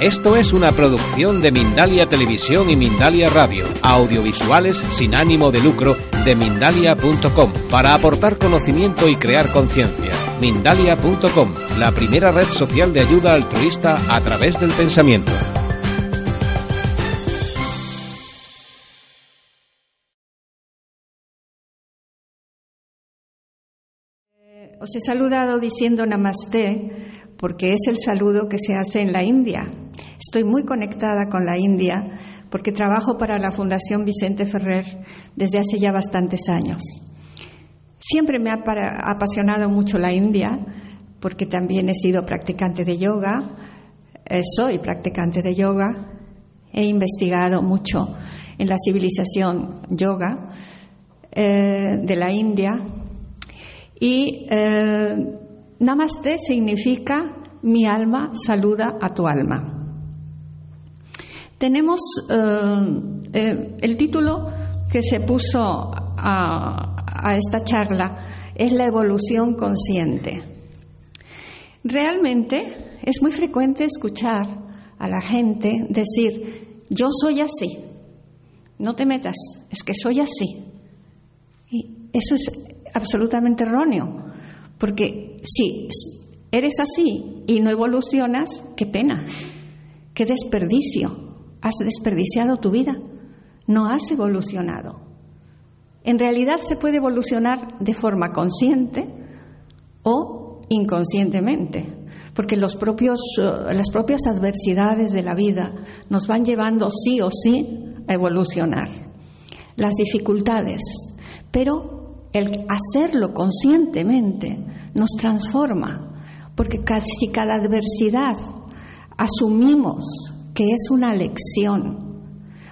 Esto es una producción de Mindalia Televisión y Mindalia Radio, audiovisuales sin ánimo de lucro de mindalia.com, para aportar conocimiento y crear conciencia. Mindalia.com, la primera red social de ayuda altruista a través del pensamiento. Os he saludado diciendo namaste porque es el saludo que se hace en la India. Estoy muy conectada con la India porque trabajo para la Fundación Vicente Ferrer desde hace ya bastantes años. Siempre me ha apasionado mucho la India porque también he sido practicante de yoga, eh, soy practicante de yoga, he investigado mucho en la civilización yoga eh, de la India y eh, Namaste significa mi alma saluda a tu alma. Tenemos eh, eh, el título que se puso a, a esta charla es la evolución consciente. Realmente es muy frecuente escuchar a la gente decir, yo soy así, no te metas, es que soy así. Y eso es absolutamente erróneo, porque si eres así y no evolucionas, qué pena, qué desperdicio. Has desperdiciado tu vida, no has evolucionado. En realidad se puede evolucionar de forma consciente o inconscientemente, porque eh, las propias adversidades de la vida nos van llevando sí o sí a evolucionar. Las dificultades, pero el hacerlo conscientemente nos transforma, porque si cada adversidad asumimos que es una lección,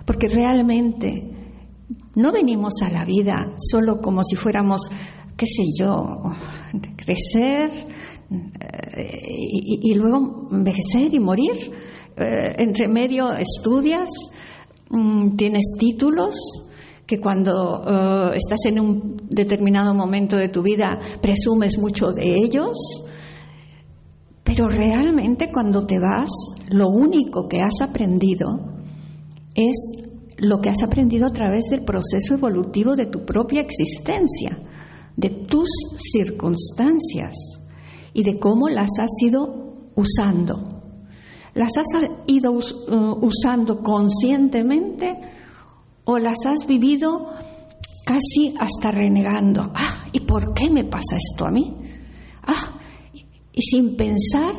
porque realmente no venimos a la vida solo como si fuéramos, qué sé yo, crecer eh, y, luego envejecer y morir. Eh, entre medio estudias, mm, tienes títulos, que cuando eh, estás en un determinado momento de tu vida presumes mucho de ellos, pero realmente cuando te vas, lo único que has aprendido es lo que has aprendido a través del proceso evolutivo de tu propia existencia, de tus circunstancias y de cómo las has ido usando. ¿Las has ido uh, usando conscientemente o las has vivido casi hasta renegando? Ah, ¿y por qué me pasa esto a mí? Ah, y sin pensar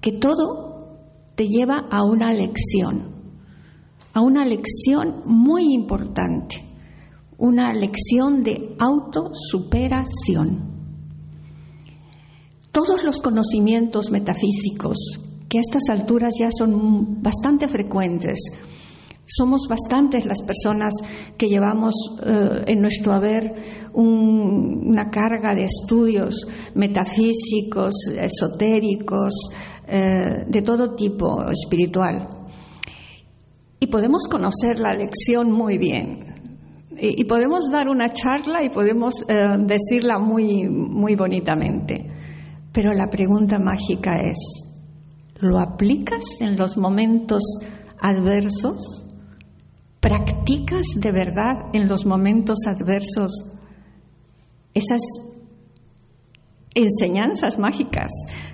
que todo te lleva a una lección, a una lección muy importante, una lección de autosuperación. Todos los conocimientos metafísicos, que a estas alturas ya son bastante frecuentes, somos bastantes las personas que llevamos eh, en nuestro haber una carga de estudios metafísicos, esotéricos, eh, de todo tipo espiritual. Y podemos conocer la lección muy bien. Y, podemos dar una charla y podemos eh, decirla muy, muy bonitamente. Pero la pregunta mágica es, ¿lo aplicas en los momentos adversos? ¿Practicas de verdad en los momentos adversos esas enseñanzas mágicas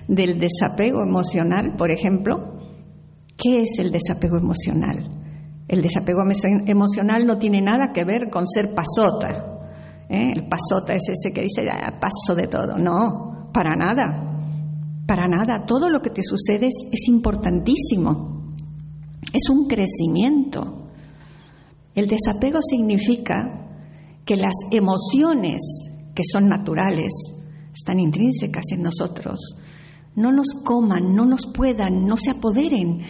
del desapego emocional, por ejemplo? ¿Qué es el desapego emocional? El desapego emocional no tiene nada que ver con ser pasota. ¿eh? El pasota es ese que dice, ah, paso de todo. No, para nada. Para nada. Todo lo que te sucede es importantísimo. Es un crecimiento. El desapego significa que las emociones que son naturales, están intrínsecas en nosotros, no nos coman, no nos puedan, no se apoderen,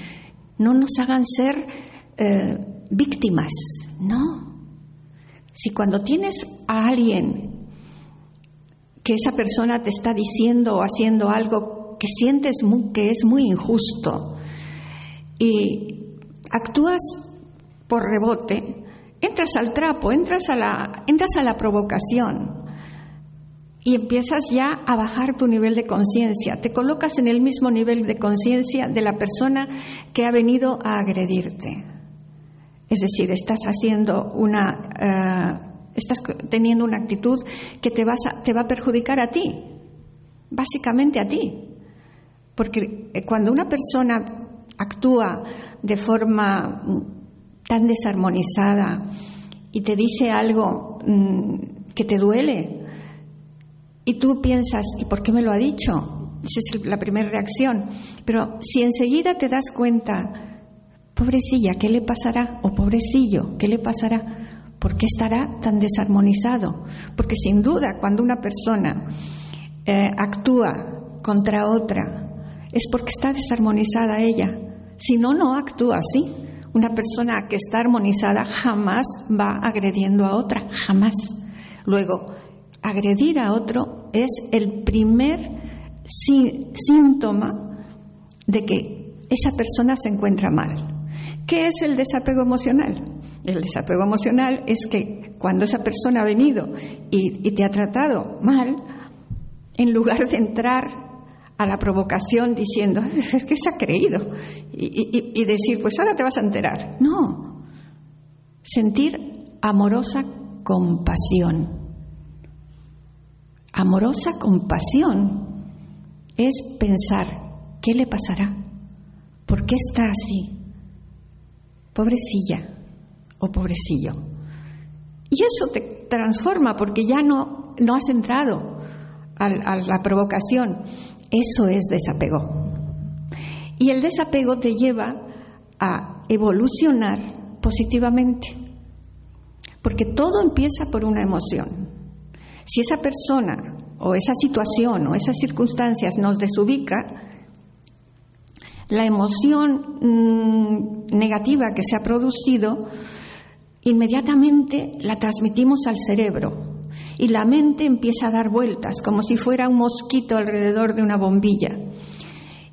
no nos hagan ser eh, víctimas. No. Si cuando tienes a alguien que esa persona te está diciendo o haciendo algo que sientes que es muy injusto y actúas por rebote, entras al trapo, entras a la, entras a la provocación y empiezas ya a bajar tu nivel de conciencia. Te colocas en el mismo nivel de conciencia de la persona que ha venido a agredirte. Es decir, estás haciendo una, eh, estás teniendo una actitud que te, vas te va a perjudicar a ti, básicamente a ti. Porque eh, cuando una persona actúa de forma tan desarmonizada y te dice algo mm, que te duele y tú piensas, ¿y por qué me lo ha dicho? Esa es la primera reacción. Pero si enseguida te das cuenta, pobrecilla, ¿qué le pasará? O pobrecillo, ¿qué le pasará? ¿Por qué estará tan desarmonizado? Porque sin duda cuando una persona eh, actúa contra otra es porque está desarmonizada ella. Si no, no actúa así. Una persona que está armonizada jamás va agrediendo a otra, jamás. Luego, agredir a otro es el primer síntoma de que esa persona se encuentra mal. ¿Qué es el desapego emocional? El desapego emocional es que cuando esa persona ha venido y, te ha tratado mal, en lugar de entrar a la provocación diciendo, es que se ha creído, y, decir, pues ahora te vas a enterar. No, sentir amorosa compasión. Amorosa compasión es pensar, ¿qué le pasará? ¿Por qué está así? Pobrecilla o pobrecillo. Y eso te transforma porque ya no, no has entrado a la provocación, eso es desapego. Y el desapego te lleva a evolucionar positivamente, porque todo empieza por una emoción. Si esa persona o esa situación o esas circunstancias nos desubica, la emoción mm, negativa que se ha producido, inmediatamente la transmitimos al cerebro y la mente empieza a dar vueltas, como si fuera un mosquito alrededor de una bombilla.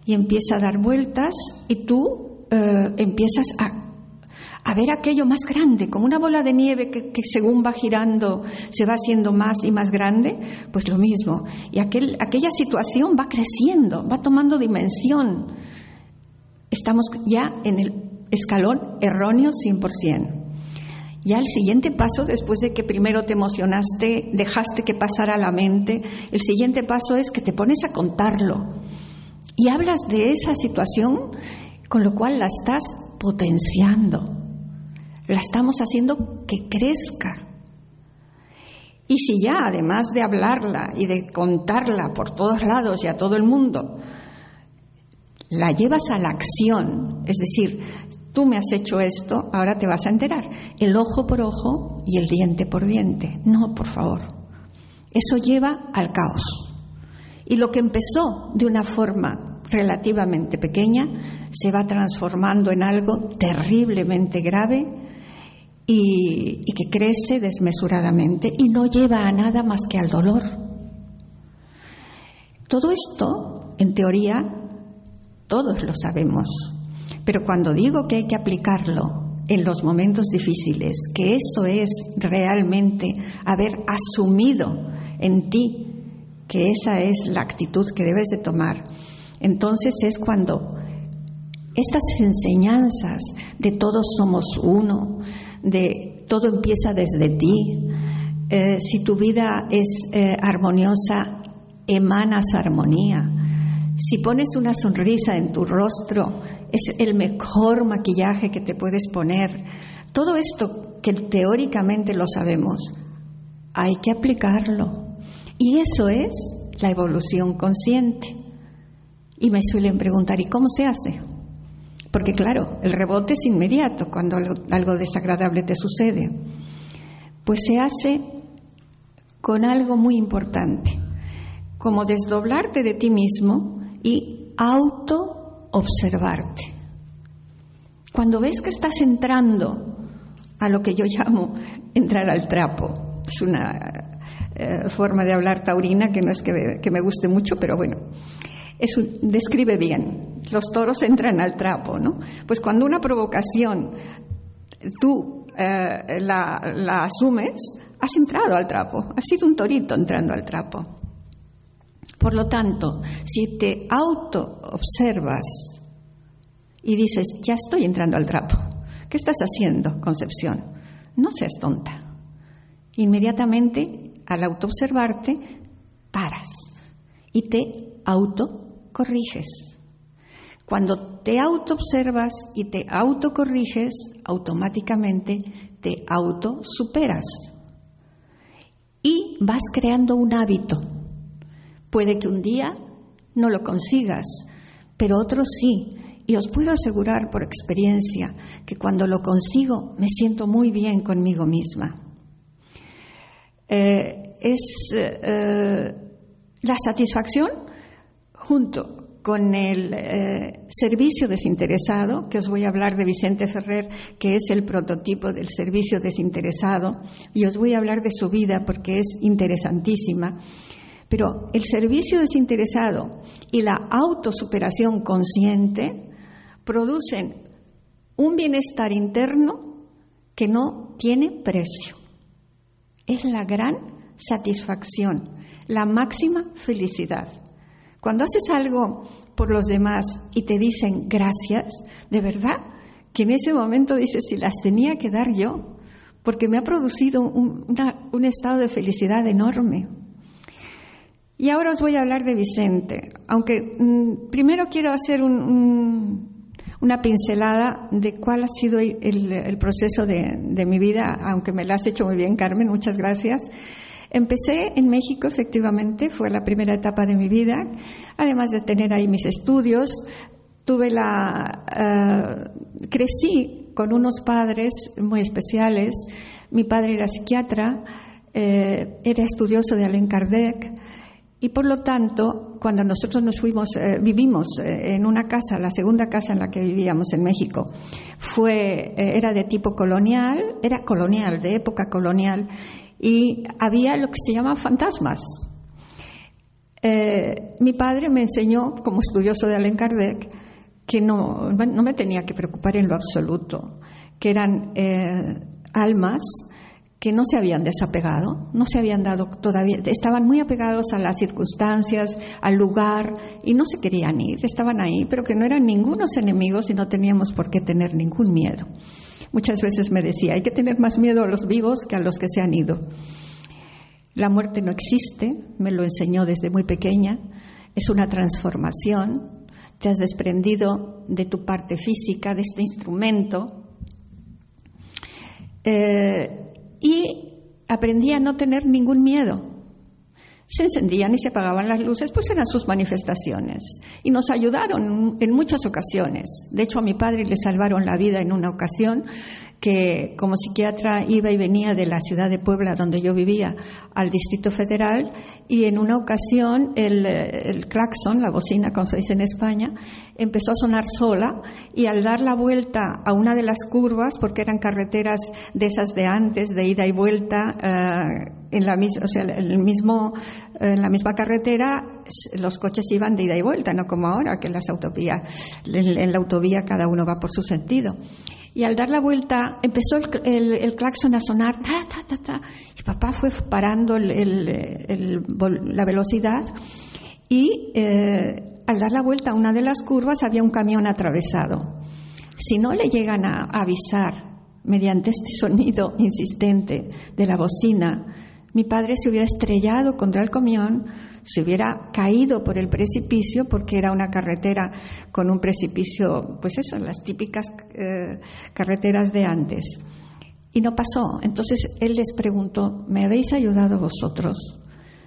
Y empieza a dar vueltas y tú eh, empiezas a, ver aquello más grande, como una bola de nieve que, según va girando se va haciendo más y más grande, pues lo mismo. Y aquel, aquella situación va creciendo, va tomando dimensión. Estamos ya en el escalón erróneo 100%. Ya el siguiente paso, después de que primero te emocionaste, dejaste que pasara la mente, el siguiente paso es que te pones a contarlo y hablas de esa situación, con lo cual la estás potenciando, la estamos haciendo que crezca. Y si ya, además de hablarla y de contarla por todos lados y a todo el mundo, la llevas a la acción, es decir, tú me has hecho esto, ahora te vas a enterar. El ojo por ojo y el diente por diente. No, por favor. Eso lleva al caos. Y lo que empezó de una forma relativamente pequeña se va transformando en algo terriblemente grave y, que crece desmesuradamente y no lleva a nada más que al dolor. Todo esto, en teoría, todos lo sabemos, pero cuando digo que hay que aplicarlo en los momentos difíciles, que eso es realmente haber asumido en ti que esa es la actitud que debes de tomar, entonces es cuando estas enseñanzas de todos somos uno, de todo empieza desde ti, eh, si tu vida es eh, armoniosa, emanas armonía. Si pones una sonrisa en tu rostro, es el mejor maquillaje que te puedes poner. Todo esto que teóricamente lo sabemos, hay que aplicarlo. Y eso es la evolución consciente. Y me suelen preguntar, ¿y cómo se hace? Porque claro, el rebote es inmediato cuando algo desagradable te sucede. Pues se hace con algo muy importante, como desdoblarte de ti mismo y auto-observarte. Cuando ves que estás entrando a lo que yo llamo entrar al trapo, es una eh, forma de hablar taurina que no es que, me guste mucho, pero bueno, es describe bien. Los toros entran al trapo, ¿no? Pues cuando una provocación tú eh, la, la asumes, has entrado al trapo, has sido un torito entrando al trapo. Por lo tanto, si te auto-observas y dices, ya estoy entrando al trapo, ¿qué estás haciendo, Concepción? No seas tonta. Inmediatamente, al auto-observarte, paras y te autocorriges. Cuando te auto-observas y te autocorriges, automáticamente te autosuperas y vas creando un hábito. Puede que un día no lo consigas, pero otro sí. Y os puedo asegurar por experiencia que cuando lo consigo me siento muy bien conmigo misma. Eh, es eh, la satisfacción junto con el eh, servicio desinteresado, que os voy a hablar de Vicente Ferrer, que es el prototipo del servicio desinteresado, y os voy a hablar de su vida porque es interesantísima. Pero el servicio desinteresado y la autosuperación consciente producen un bienestar interno que no tiene precio. Es la gran satisfacción, la máxima felicidad. Cuando haces algo por los demás y te dicen gracias, de verdad, que en ese momento dices, si las tenía que dar yo, porque me ha producido un, estado de felicidad enorme. Y ahora os voy a hablar de Vicente, aunque mm, primero quiero hacer una pincelada de cuál ha sido el, proceso de, mi vida, aunque me lo has hecho muy bien, Carmen, muchas gracias. Empecé en México, efectivamente, fue la primera etapa de mi vida, además de tener ahí mis estudios, tuve la, eh, crecí con unos padres muy especiales. Mi padre era psiquiatra, eh, era estudioso de Alain Kardec y por lo tanto, cuando nosotros nos fuimos, eh, vivimos en una casa, la segunda casa en la que vivíamos en México, fue, era de tipo colonial, era colonial, de época colonial, y había lo que se llama fantasmas. Eh, mi padre me enseñó, como estudioso de Allen Kardec, que no, no me tenía que preocupar en lo absoluto, que eran eh, almas que no se habían desapegado, no se habían dado todavía, estaban muy apegados a las circunstancias, al lugar, y no se querían ir, estaban ahí, pero que no eran ningunos enemigos y no teníamos por qué tener ningún miedo. Muchas veces me decía, hay que tener más miedo a los vivos que a los que se han ido. La muerte no existe, me lo enseñó desde muy pequeña, es una transformación, te has desprendido de tu parte física, de este instrumento, eh, y aprendí a no tener ningún miedo se encendían y se apagaban las luces, pues eran sus manifestaciones. Y nos ayudaron en muchas ocasiones. De hecho, a mi padre le salvaron la vida en una ocasión que como psiquiatra iba y venía de la ciudad de Puebla, donde yo vivía, al Distrito Federal, y en una ocasión el, el claxon, la bocina, como se dice en España, empezó a sonar sola y al dar la vuelta a una de las curvas, porque eran carreteras de esas de antes, de ida y vuelta, eh, en, la, o sea, el mismo, en la misma carretera, los coches iban de ida y vuelta, no como ahora, que en las autovías, en la autovía cada uno va por su sentido. Y al dar la vuelta empezó el, el, claxon a sonar, ta, ta, ta, ta. Y papá fue parando la velocidad y eh, al dar la vuelta a una de las curvas había un camión atravesado. Si no le llegan a avisar mediante este sonido insistente de la bocina, mi padre se hubiera estrellado contra el camión, se hubiera caído por el precipicio, porque era una carretera con un precipicio, pues eso, las típicas eh, carreteras de antes. Y no pasó. Entonces él les preguntó, ¿me habéis ayudado vosotros?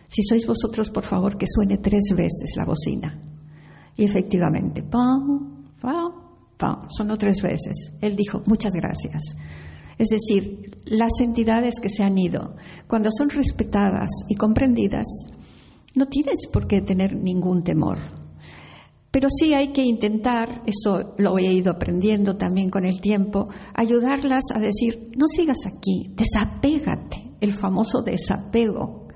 Si sois vosotros, por favor, que suene tres veces la bocina. Y efectivamente, pam, pam, pam, sonó tres veces. Él dijo, muchas gracias. Es decir, las entidades que se han ido, cuando son respetadas y comprendidas, no tienes por qué tener ningún temor. Pero sí hay que intentar, eso lo he ido aprendiendo también con el tiempo, ayudarlas a decir, no sigas aquí, desapégate, el famoso desapego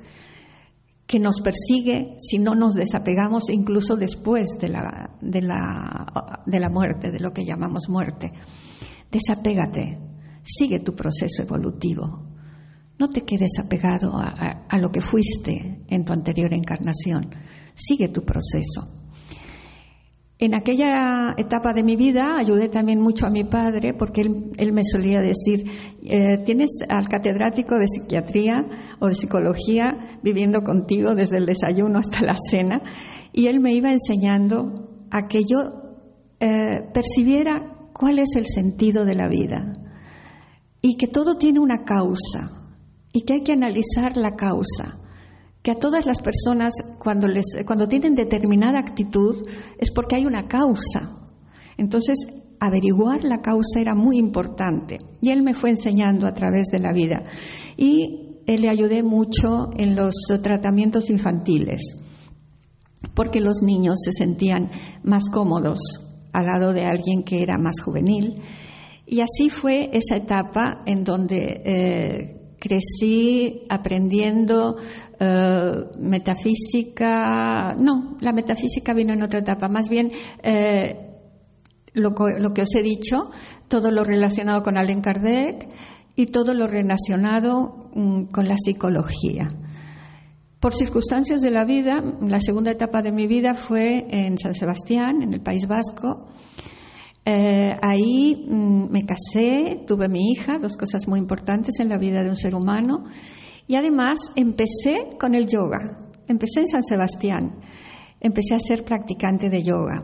que nos persigue si no nos desapegamos incluso después de la, de la, de la muerte, de lo que llamamos muerte. Desapégate, sigue tu proceso evolutivo. No te quedes apegado a, lo que fuiste en tu anterior encarnación. Sigue tu proceso. En aquella etapa de mi vida ayudé también mucho a mi padre porque él, me solía decir, eh, tienes al catedrático de psiquiatría o de psicología viviendo contigo desde el desayuno hasta la cena y él me iba enseñando a que yo eh, percibiera cuál es el sentido de la vida y que todo tiene una causa y que hay que analizar la causa que a todas las personas cuando, les, cuando tienen determinada actitud es porque hay una causa. Entonces, averiguar la causa era muy importante y él me fue enseñando a través de la vida. Y él le ayudé mucho en los tratamientos infantiles, porque los niños se sentían más cómodos al lado de alguien que era más juvenil. Y así fue esa etapa en donde eh, crecí aprendiendo eh, metafísica, no, la metafísica vino en otra etapa, más bien eh, lo, que os he dicho, todo lo relacionado con Allen Kardec y todo lo relacionado mm, con la psicología. Por circunstancias de la vida, la segunda etapa de mi vida fue en San Sebastián, en el País Vasco, eh, ahí mm, me casé, tuve mi hija, dos cosas muy importantes en la vida de un ser humano. Y además empecé con el yoga. Empecé en San Sebastián. Empecé a ser practicante de yoga.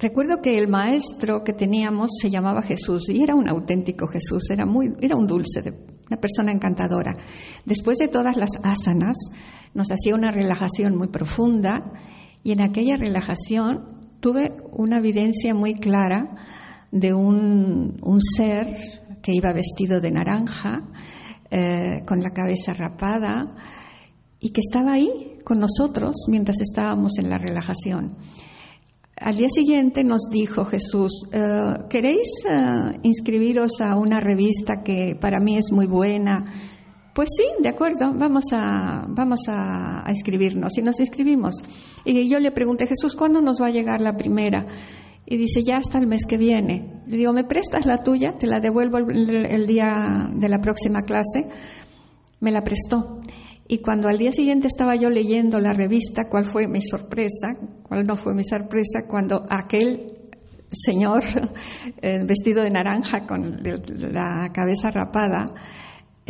Recuerdo que el maestro que teníamos se llamaba Jesús y era un auténtico Jesús, era, muy, era un dulce, una persona encantadora. Después de todas las asanas, nos hacía una relajación muy profunda y en aquella relajación tuve una evidencia muy clara de un, ser que iba vestido de naranja, eh, con la cabeza rapada, y que estaba ahí con nosotros mientras estábamos en la relajación. Al día siguiente nos dijo Jesús, eh, ¿queréis eh, inscribiros a una revista que para mí es muy buena? Pues sí, de acuerdo, vamos a, vamos a, inscribirnos. Y nos inscribimos. Y yo le pregunté, Jesús, ¿cuándo nos va a llegar la primera? Y dice, ya hasta el mes que viene. Le digo, ¿me prestas la tuya? Te la devuelvo el, día de la próxima clase. Me la prestó. Y cuando al día siguiente estaba yo leyendo la revista, ¿cuál fue mi sorpresa? ¿Cuál no fue mi sorpresa? Cuando aquel señor eh, vestido de naranja con la cabeza rapada,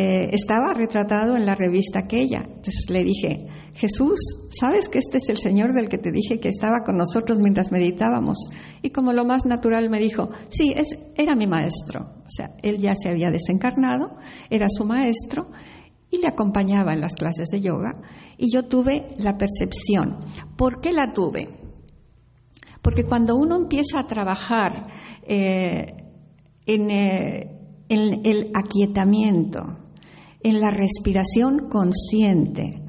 eh, estaba retratado en la revista aquella. Entonces le dije, Jesús, ¿sabes que este es el Señor del que te dije que estaba con nosotros mientras meditábamos? Y como lo más natural me dijo, sí, es, era mi maestro. O sea, él ya se había desencarnado, era su maestro y le acompañaba en las clases de yoga. Y yo tuve la percepción. ¿Por qué la tuve? Porque cuando uno empieza a trabajar eh, eh, en el aquietamiento, en la respiración consciente,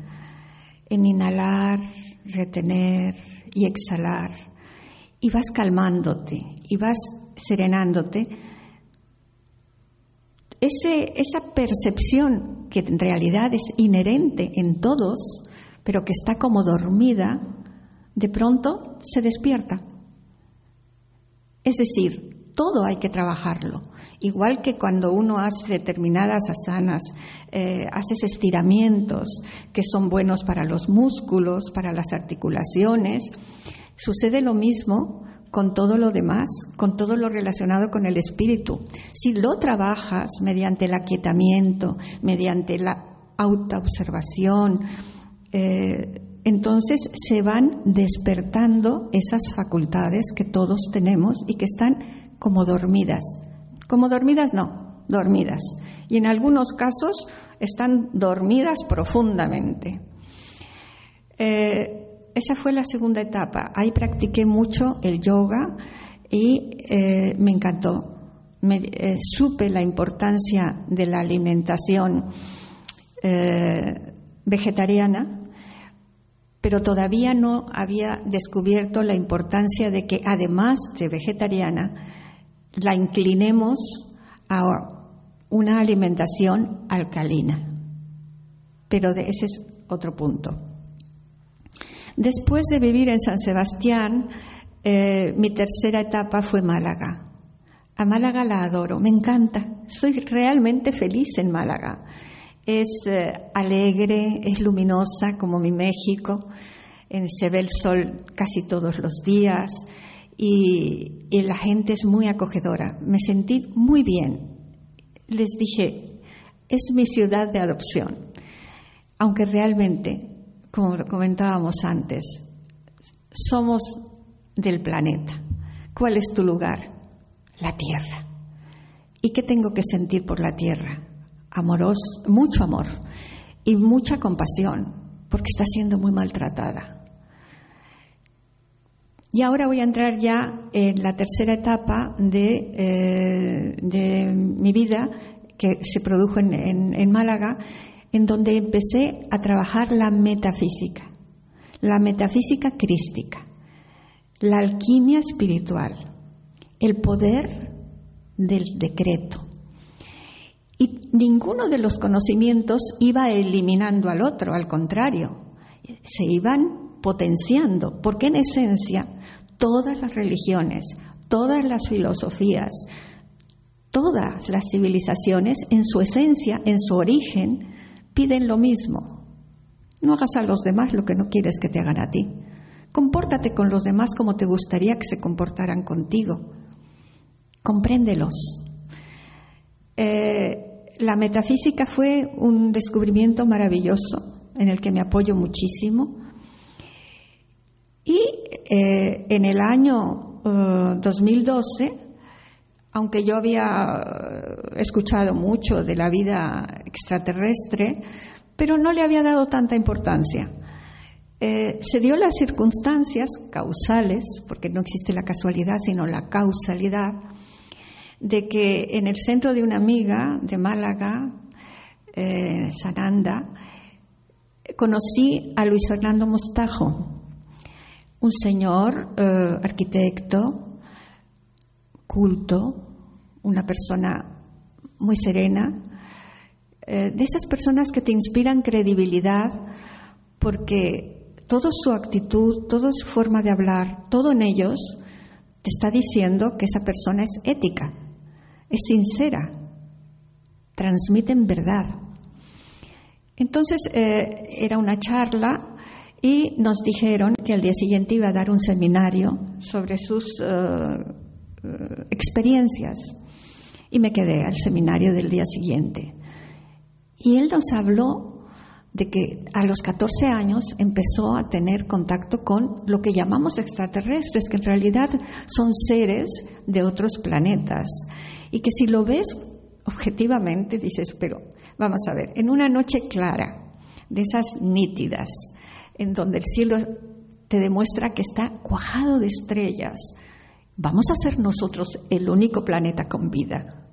en inhalar, retener y exhalar, y vas calmándote y vas serenándote, esa percepción que en realidad es inherente en todos, pero que está como dormida, de pronto se despierta. Es decir, todo hay que trabajarlo. Igual que cuando uno hace determinadas asanas, eh, haces estiramientos que son buenos para los músculos, para las articulaciones, sucede lo mismo con todo lo demás, con todo lo relacionado con el espíritu. Si lo trabajas mediante el aquietamiento, mediante la autoobservación, eh, entonces se van despertando esas facultades que todos tenemos y que están como dormidas. Como dormidas no, dormidas. Y en algunos casos están dormidas profundamente. Eh, esa fue la segunda etapa. Ahí practiqué mucho el yoga y eh, me encantó. Eh, supe la importancia de la alimentación vegetariana pero todavía no había descubierto la importancia de que además de vegetariana, la inclinemos a una alimentación alcalina. Pero de ese es otro punto. Después de vivir en San Sebastián, eh, mi tercera etapa fue Málaga. A Málaga la adoro, me encanta, soy realmente feliz en Málaga. Es eh, alegre, es luminosa como mi México, se ve el sol casi todos los días y, la gente es muy acogedora. Me sentí muy bien. Les dije, es mi ciudad de adopción, aunque realmente, como comentábamos antes, somos del planeta. ¿Cuál es tu lugar? La tierra. ¿Y qué tengo que sentir por la tierra? Amoros, mucho amor y mucha compasión, porque está siendo muy maltratada. Y ahora voy a entrar ya en la tercera etapa de, eh, de mi vida que se produjo en, en Málaga, en donde empecé a trabajar la metafísica, la metafísica crística la alquimia espiritual, el poder del decreto. Y ninguno de los conocimientos iba eliminando al otro, al contrario, se iban potenciando, porque en esencia todas las religiones, todas las filosofías, todas las civilizaciones, en su esencia, en su origen, piden lo mismo. No hagas a los demás lo que no quieres que te hagan a ti. Compórtate con los demás como te gustaría que se comportaran contigo. Compréndelos. Eh, la metafísica fue un descubrimiento maravilloso en el que me apoyo muchísimo. Y eh, en el año 2012, eh, aunque yo había escuchado mucho de la vida extraterrestre, pero no le había dado tanta importancia. Eh, se dio las circunstancias causales, porque no existe la casualidad, sino la causalidad, de que en el centro de una amiga de Málaga, eh, Sananda, conocí a Luis Fernando Mostajo, un señor eh, arquitecto, culto, una persona muy serena, de esas personas que te inspiran credibilidad porque toda su actitud, toda su forma de hablar, todo en ellos te está diciendo que esa persona es ética, es sincera, transmiten verdad. Entonces eh, era una charla y nos dijeron que al día siguiente iba a dar un seminario sobre sus eh, eh, experiencias y me quedé al seminario del día siguiente. Y él nos habló de que a los 14 años empezó a tener contacto con lo que llamamos extraterrestres, que en realidad son seres de otros planetas. Y que si lo ves objetivamente dices, pero vamos a ver, en una noche clara, de esas nítidas, en donde el cielo te demuestra que está cuajado de estrellas, vamos a ser nosotros el único planeta con vida.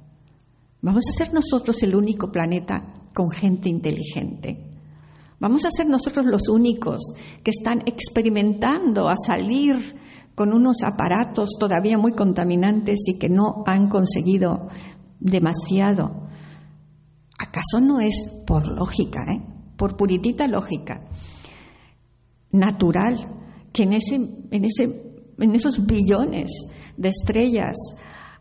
Vamos a ser nosotros el único planeta con gente inteligente. Vamos a ser nosotros los únicos que están experimentando a salir con unos aparatos todavía muy contaminantes y que no han conseguido demasiado. ¿Acaso no es por lógica, eh? por puritita lógica, natural, que en, ese, en, ese, en esos billones de estrellas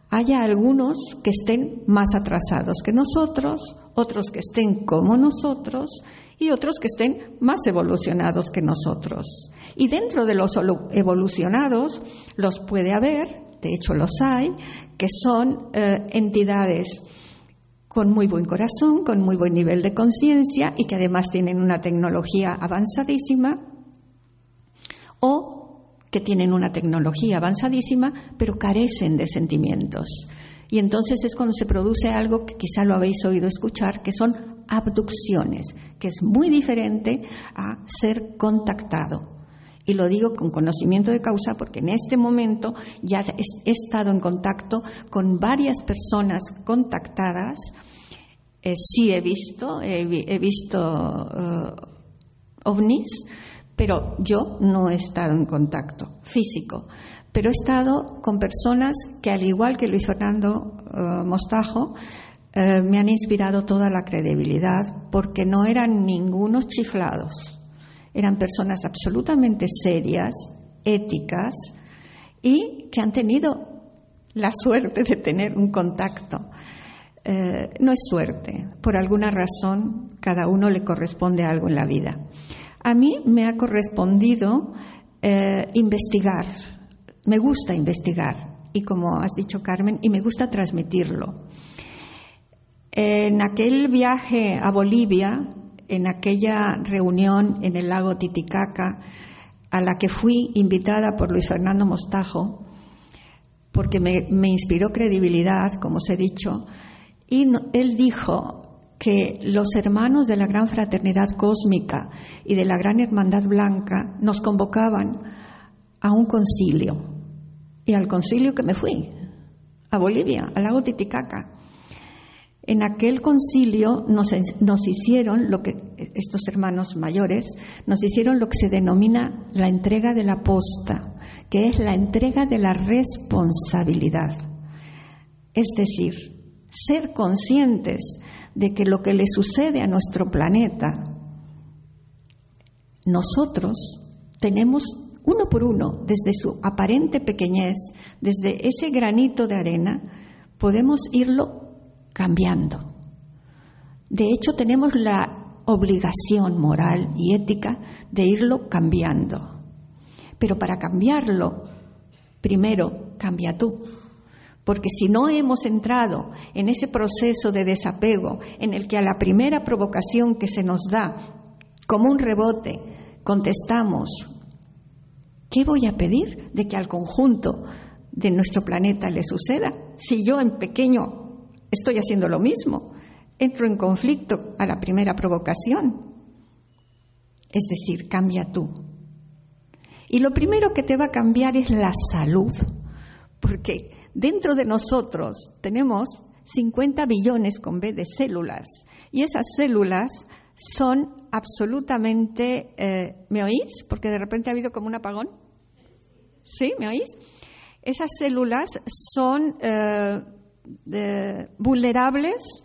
haya algunos que estén más atrasados que nosotros, otros que estén como nosotros y otros que estén más evolucionados que nosotros. Y dentro de los evolucionados los puede haber, de hecho los hay, que son eh, entidades con muy buen corazón, con muy buen nivel de conciencia y que además tienen una tecnología avanzadísima o que tienen una tecnología avanzadísima pero carecen de sentimientos. Y entonces es cuando se produce algo que quizá lo habéis oído escuchar, que son abducciones, que es muy diferente a ser contactado. Y lo digo con conocimiento de causa porque en este momento ya he estado en contacto con varias personas contactadas. Eh, sí he visto, he, visto eh, ovnis, Pero yo no he estado en contacto físico, pero he estado con personas que, al igual que Luis Fernando eh, Mostajo, eh, me han inspirado toda la credibilidad porque no eran ningunos chiflados, eran personas absolutamente serias, éticas y que han tenido la suerte de tener un contacto. Eh, no es suerte, por alguna razón cada uno le corresponde algo en la vida. A mí me ha correspondido eh, investigar, me gusta investigar y como has dicho Carmen, y me gusta transmitirlo. En aquel viaje a Bolivia, en aquella reunión en el lago Titicaca, a la que fui invitada por Luis Fernando Mostajo, porque me, inspiró credibilidad, como os he dicho, y él dijo que los hermanos de la gran fraternidad cósmica y de la gran hermandad blanca nos convocaban a un concilio. Y al concilio que me fui, a Bolivia, al lago Titicaca. En aquel concilio nos, nos, hicieron lo que estos hermanos mayores nos hicieron lo que se denomina la entrega de la posta, que es la entrega de la responsabilidad. Es decir, ser conscientes de que lo que le sucede a nuestro planeta, nosotros tenemos uno por uno, desde su aparente pequeñez, desde ese granito de arena, podemos irlo cambiando. De hecho, tenemos la obligación moral y ética de irlo cambiando. Pero para cambiarlo, primero cambia tú. Porque si no hemos entrado en ese proceso de desapego en el que a la primera provocación que se nos da, como un rebote, contestamos, ¿qué voy a pedir de que al conjunto de nuestro planeta le suceda? Si yo en pequeño estoy haciendo lo mismo. Entro en conflicto a la primera provocación. Es decir, cambia tú. Y lo primero que te va a cambiar es la salud, porque dentro de nosotros tenemos 50 billones con B de células y esas células son absolutamente... Eh, ¿Me oís? Porque de repente ha habido como un apagón. ¿Sí? ¿Me oís? Esas células son eh, vulnerables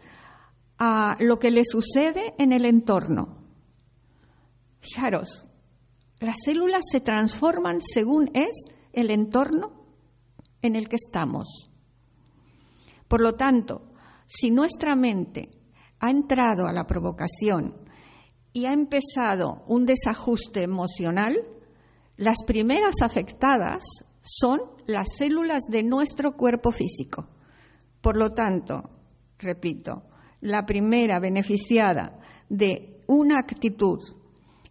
a lo que le sucede en el entorno. Fijaros, las células se transforman según es el entorno en el que estamos. Por lo tanto, si nuestra mente ha entrado a la provocación y ha empezado un desajuste emocional, las primeras afectadas son las células de nuestro cuerpo físico. Por lo tanto, repito, la primera beneficiada de una actitud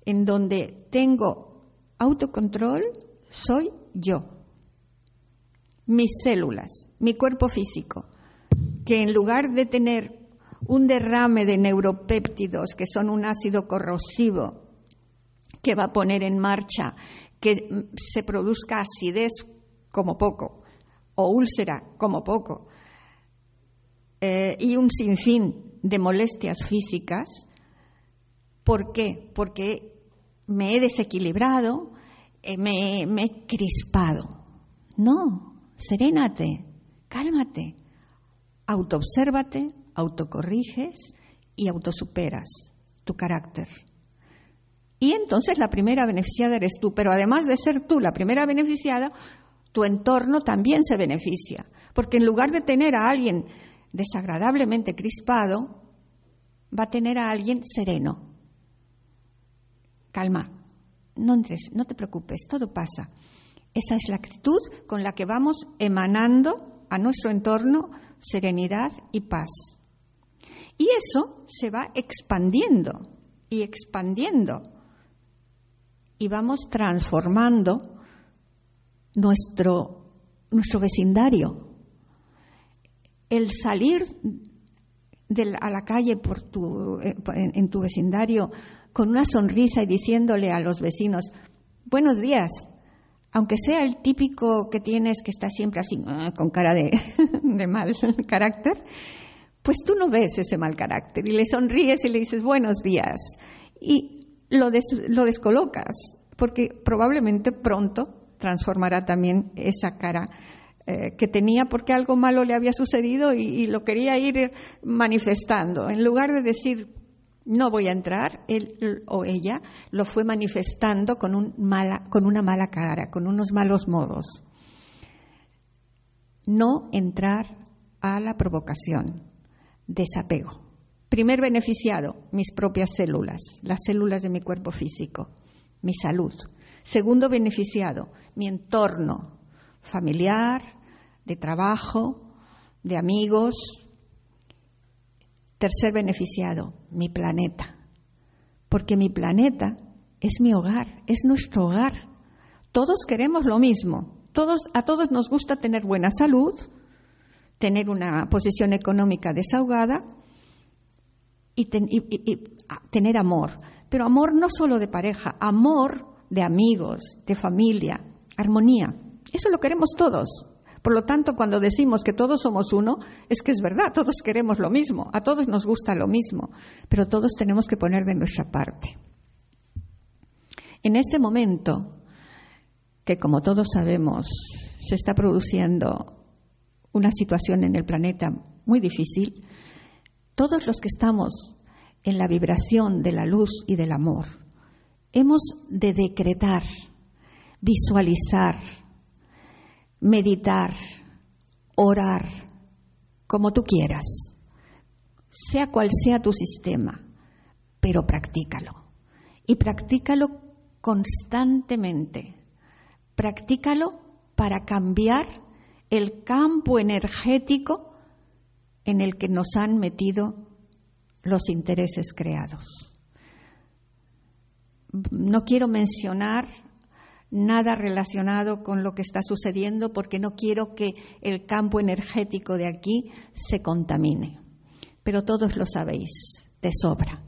en donde tengo autocontrol soy yo, mis células, mi cuerpo físico, que en lugar de tener un derrame de neuropéptidos, que son un ácido corrosivo que va a poner en marcha que se produzca acidez como poco, o úlcera como poco, eh, y un sinfín de molestias físicas. ¿Por qué? Porque me he desequilibrado, eh, me, me he crispado. No, serénate, cálmate, autoobsérvate, autocorriges y autosuperas tu carácter. Y entonces la primera beneficiada eres tú, pero además de ser tú la primera beneficiada, tu entorno también se beneficia, porque en lugar de tener a alguien desagradablemente crispado, va a tener a alguien sereno. Calma, no, entres, no te preocupes, todo pasa. Esa es la actitud con la que vamos emanando a nuestro entorno serenidad y paz. Y eso se va expandiendo y expandiendo. Y vamos transformando nuestro, nuestro vecindario, el salir a la calle por tu, eh, en, tu vecindario con una sonrisa y diciéndole a los vecinos, buenos días, aunque sea el típico que tienes que está siempre así, ah, con cara de, mal carácter, pues tú no ves ese mal carácter y le sonríes y le dices buenos días y lo, lo descolocas porque probablemente pronto transformará también esa cara eh, que tenía porque algo malo le había sucedido y, lo quería ir manifestando. En lugar de decir, no voy a entrar, él o ella lo fue manifestando con, un mala, con una mala cara, con unos malos modos. No entrar a la provocación, desapego. Primer beneficiado, mis propias células, las células de mi cuerpo físico, mi salud. Segundo beneficiado, mi entorno familiar, de trabajo, de amigos. Tercer beneficiado, mi planeta. Porque mi planeta es mi hogar, es nuestro hogar. Todos queremos lo mismo. Todos, a todos nos gusta tener buena salud, tener una posición económica desahogada y, tener amor. Pero amor no solo de pareja, amor de amigos, de familia, armonía. Eso lo queremos todos. Por lo tanto, cuando decimos que todos somos uno, es que es verdad, todos queremos lo mismo, a todos nos gusta lo mismo, pero todos tenemos que poner de nuestra parte. En este momento, que como todos sabemos, se está produciendo una situación en el planeta muy difícil, todos los que estamos en la vibración de la luz y del amor, hemos de decretar, visualizar, meditar, orar, como tú quieras, sea cual sea tu sistema, pero practícalo. Y practícalo constantemente. Practícalo para cambiar el campo energético en el que nos han metido los intereses creados. No quiero mencionar nada relacionado con lo que está sucediendo porque no quiero que el campo energético de aquí se contamine. Pero todos lo sabéis de sobra.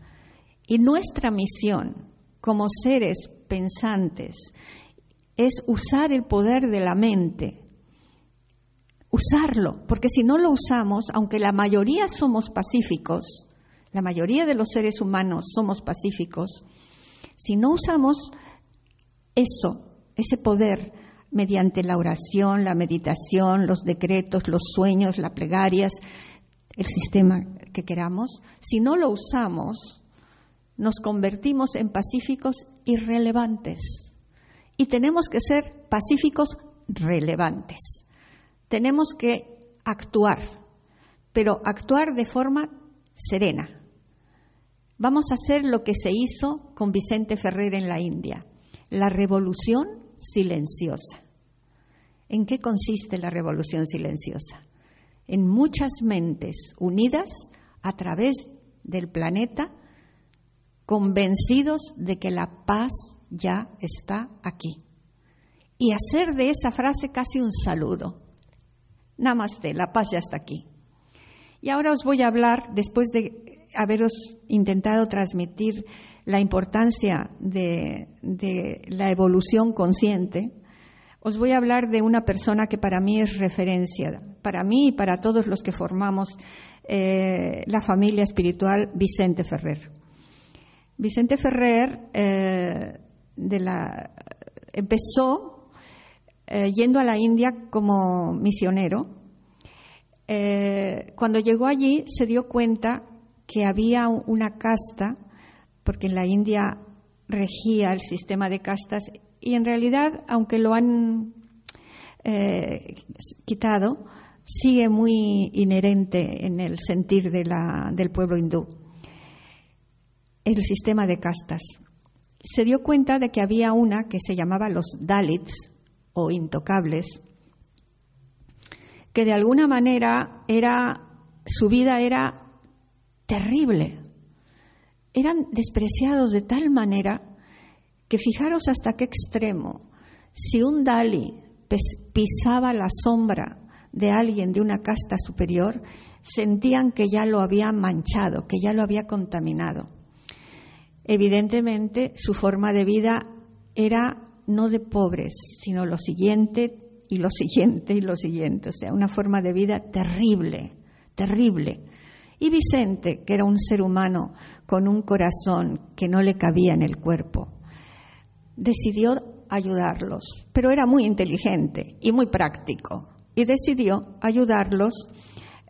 Y nuestra misión como seres pensantes es usar el poder de la mente usarlo, porque si no lo usamos, aunque la mayoría somos pacíficos, la mayoría de los seres humanos somos pacíficos, si no usamos eso, ese poder, mediante la oración, la meditación, los decretos, los sueños, las plegarias, el sistema que queramos, si no lo usamos, nos convertimos en pacíficos irrelevantes. Y tenemos que ser pacíficos relevantes tenemos que actuar, pero actuar de forma serena. Vamos a hacer lo que se hizo con Vicente Ferrer en la India, la revolución silenciosa. ¿En qué consiste la revolución silenciosa? En muchas mentes unidas a través del planeta, convencidos de que la paz ya está aquí. Y hacer de esa frase casi un saludo. Namaste, la paz ya está aquí. Y ahora os voy a hablar, después de haberos intentado transmitir la importancia de, la evolución consciente, os voy a hablar de una persona que para mí es referencia, para mí y para todos los que formamos eh, la familia espiritual Vicente Ferrer. Vicente Ferrer eh, empezó eh, yendo a la India como misionero, cuando llegó allí se dio cuenta que había una casta, porque en la India regía el sistema de castas, y en realidad, aunque lo han eh, quitado, sigue muy inherente en el sentir del pueblo hindú, el sistema de castas. Se dio cuenta de que había una que se llamaba los Dalits, o intocables, que de alguna manera era su vida era terrible. Eran despreciados de tal manera que fijaros hasta qué extremo. Si un Dali pisaba la sombra de alguien de una casta superior, sentían que ya lo había manchado, que ya lo había contaminado. Evidentemente, su forma de vida era no de pobres, sino lo siguiente y lo siguiente y lo siguiente. O sea, una forma de vida terrible, terrible. Y Vicente, que era un ser humano con un corazón que no le cabía en el cuerpo, decidió ayudarlos, pero era muy inteligente y muy práctico, y decidió ayudarlos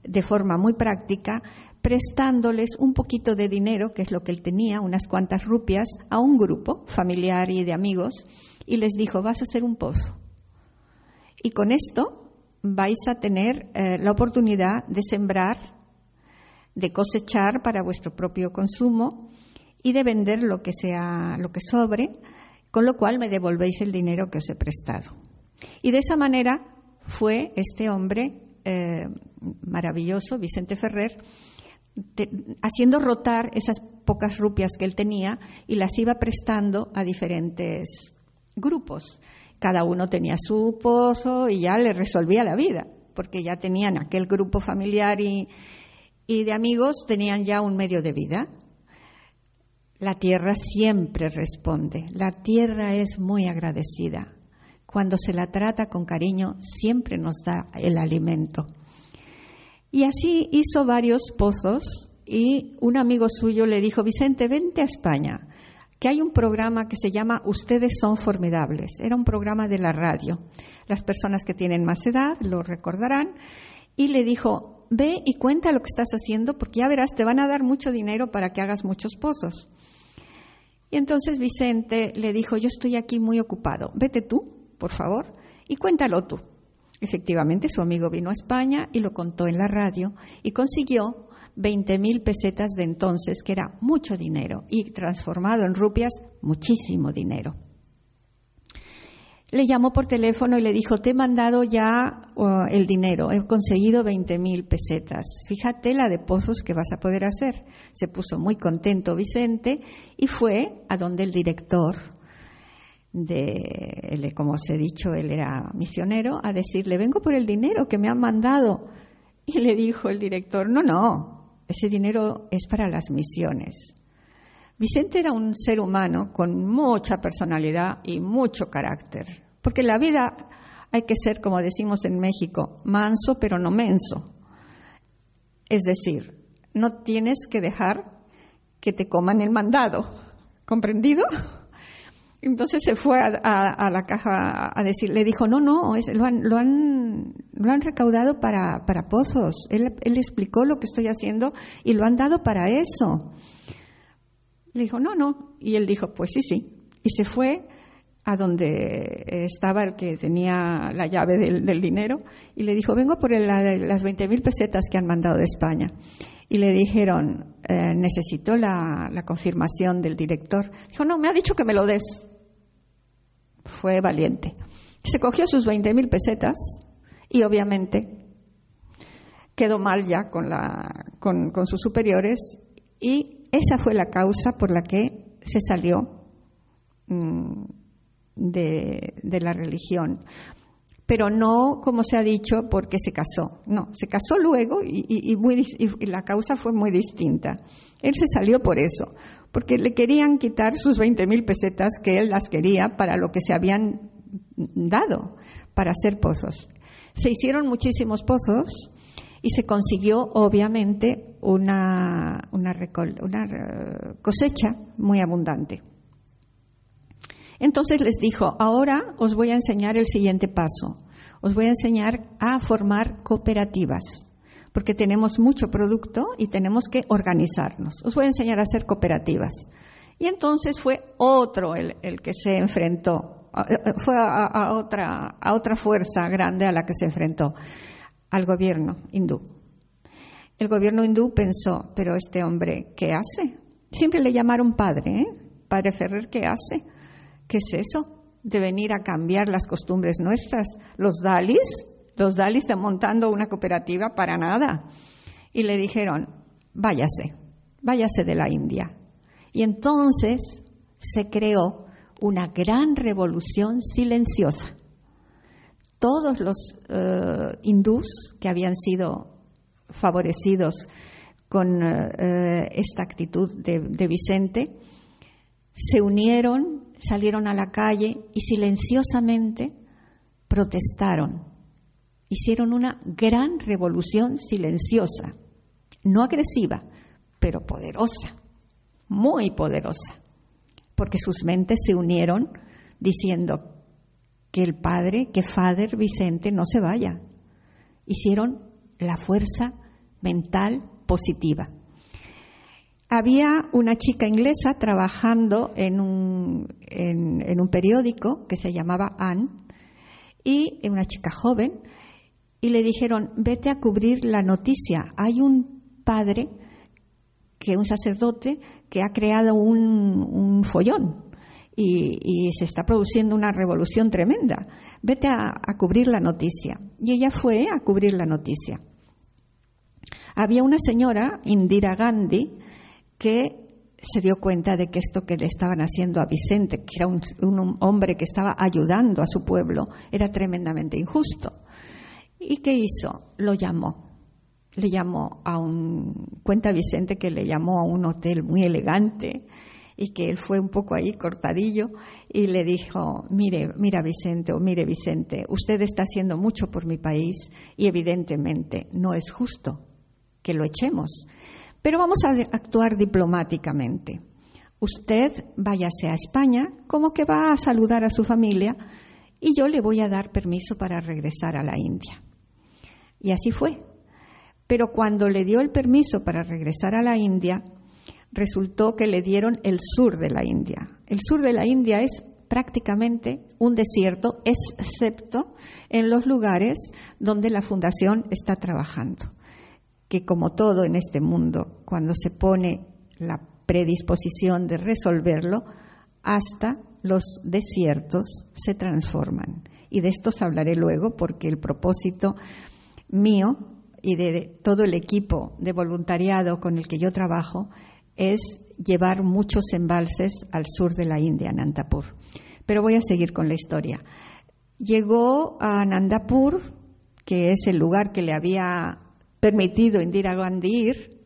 de forma muy práctica, prestándoles un poquito de dinero, que es lo que él tenía, unas cuantas rupias, a un grupo familiar y de amigos, y les dijo, vas a hacer un pozo. Y con esto vais a tener eh, la oportunidad de sembrar, de cosechar para vuestro propio consumo y de vender lo que sea, lo que sobre, con lo cual me devolvéis el dinero que os he prestado. Y de esa manera fue este hombre eh, maravilloso, Vicente Ferrer, haciendo rotar esas pocas rupias que él tenía y las iba prestando a diferentes grupos. Cada uno tenía su pozo y ya le resolvía la vida, porque ya tenían aquel grupo familiar y, y de amigos, tenían ya un medio de vida. La tierra siempre responde, la tierra es muy agradecida. Cuando se la trata con cariño, siempre nos da el alimento. Y así hizo varios pozos y un amigo suyo le dijo, Vicente, vente a España, que hay un programa que se llama Ustedes son formidables. Era un programa de la radio. Las personas que tienen más edad lo recordarán. Y le dijo, ve y cuenta lo que estás haciendo porque ya verás, te van a dar mucho dinero para que hagas muchos pozos. Y entonces Vicente le dijo, yo estoy aquí muy ocupado, vete tú por favor, y cuéntalo tú. Efectivamente, su amigo vino a España y lo contó en la radio y consiguió 20 mil pesetas de entonces, que era mucho dinero, y transformado en rupias, muchísimo dinero. Le llamó por teléfono y le dijo, te he mandado ya uh, el dinero, he conseguido 20 mil pesetas. Fíjate la de pozos que vas a poder hacer. Se puso muy contento Vicente y fue a donde el director de, como os he dicho, él era misionero, a decirle, vengo por el dinero que me han mandado. Y le dijo el director, no, no, ese dinero es para las misiones. Vicente era un ser humano con mucha personalidad y mucho carácter, porque la vida hay que ser, como decimos en México, manso pero no menso. Es decir, no tienes que dejar que te coman el mandado. ¿Comprendido? Entonces se fue a, la caja a decir, le dijo, no, no, lo han recaudado para, para pozos. Él, él explicó lo que estoy haciendo y lo han dado para eso. Le dijo, no, no. Y él dijo, pues sí, sí. Y se fue a donde estaba el que tenía la llave del, dinero y le dijo, vengo por las 20 mil pesetas que han mandado de España. Y le dijeron, eh, necesito la, la confirmación del director. Dijo, no, me ha dicho que me lo des fue valiente. Se cogió sus 20 mil pesetas y obviamente quedó mal ya con, la, con, sus superiores y esa fue la causa por la que se salió mm, de, la religión. Pero no, como se ha dicho, porque se casó. No, se casó luego y, y la causa fue muy distinta. Él se salió por eso, porque le querían quitar sus 20 mil pesetas que él las quería para lo que se habían dado para hacer pozos. Se hicieron muchísimos pozos y se consiguió obviamente una, una, una cosecha muy abundante. Entonces les dijo, ahora os voy a enseñar el siguiente paso. Os voy a enseñar a formar cooperativas porque tenemos mucho producto y tenemos que organizarnos. Os voy a enseñar a hacer cooperativas. Y entonces fue otro el, que se enfrentó, eh, eh, fue a, otra, a otra fuerza grande a la que se enfrentó, al gobierno hindú. El gobierno hindú pensó, pero este hombre, ¿qué hace? Siempre le llamaron padre, ¿eh? Padre Ferrer, ¿qué hace? ¿Qué es eso? De venir a cambiar las costumbres nuestras. Los dalis los Dali están montando una cooperativa para nada. Y le dijeron, váyase, váyase de la India. Y entonces se creó una gran revolución silenciosa. Todos los uh, hindús que habían sido favorecidos con eh, esta actitud de Vicente, se unieron, salieron a la calle y silenciosamente protestaron. Hicieron una gran revolución silenciosa, no agresiva, pero poderosa, muy poderosa, porque sus mentes se unieron diciendo que el padre, que Father Vicente no se vaya. Hicieron la fuerza mental positiva. Había una chica inglesa trabajando en un, en, un periódico que se llamaba Anne y una chica joven y le dijeron, vete a cubrir la noticia. Hay un padre, que un sacerdote, que ha creado un, follón y, se está produciendo una revolución tremenda. Vete a cubrir la noticia. Y ella fue a cubrir la noticia. Había una señora, Indira Gandhi, que se dio cuenta de que esto que le estaban haciendo a Vicente, que era un, hombre que estaba ayudando a su pueblo, era tremendamente injusto. ¿Y qué hizo? Lo llamó. Le llamó a un, cuenta Vicente que le llamó a un hotel muy elegante y que él fue un poco ahí cortadillo y le dijo, mire, mira Vicente o mire Vicente, usted está haciendo mucho por mi país y evidentemente no es justo que lo echemos. Pero vamos a actuar diplomáticamente. Usted váyase a España como que va a saludar a su familia y yo le voy a dar permiso para regresar a la India. Y así fue. Pero cuando le dio el permiso para regresar a la India, resultó que le dieron el sur de la India. El sur de la India es prácticamente un desierto, excepto en los lugares donde la fundación está trabajando que como todo en este mundo, cuando se pone la predisposición de resolverlo, hasta los desiertos se transforman. Y de estos hablaré luego porque el propósito mío y de todo el equipo de voluntariado con el que yo trabajo es llevar muchos embalses al sur de la India, Nandapur. Pero voy a seguir con la historia. Llegó a Nandapur, que es el lugar que le había permitido Indira Gandhi ir,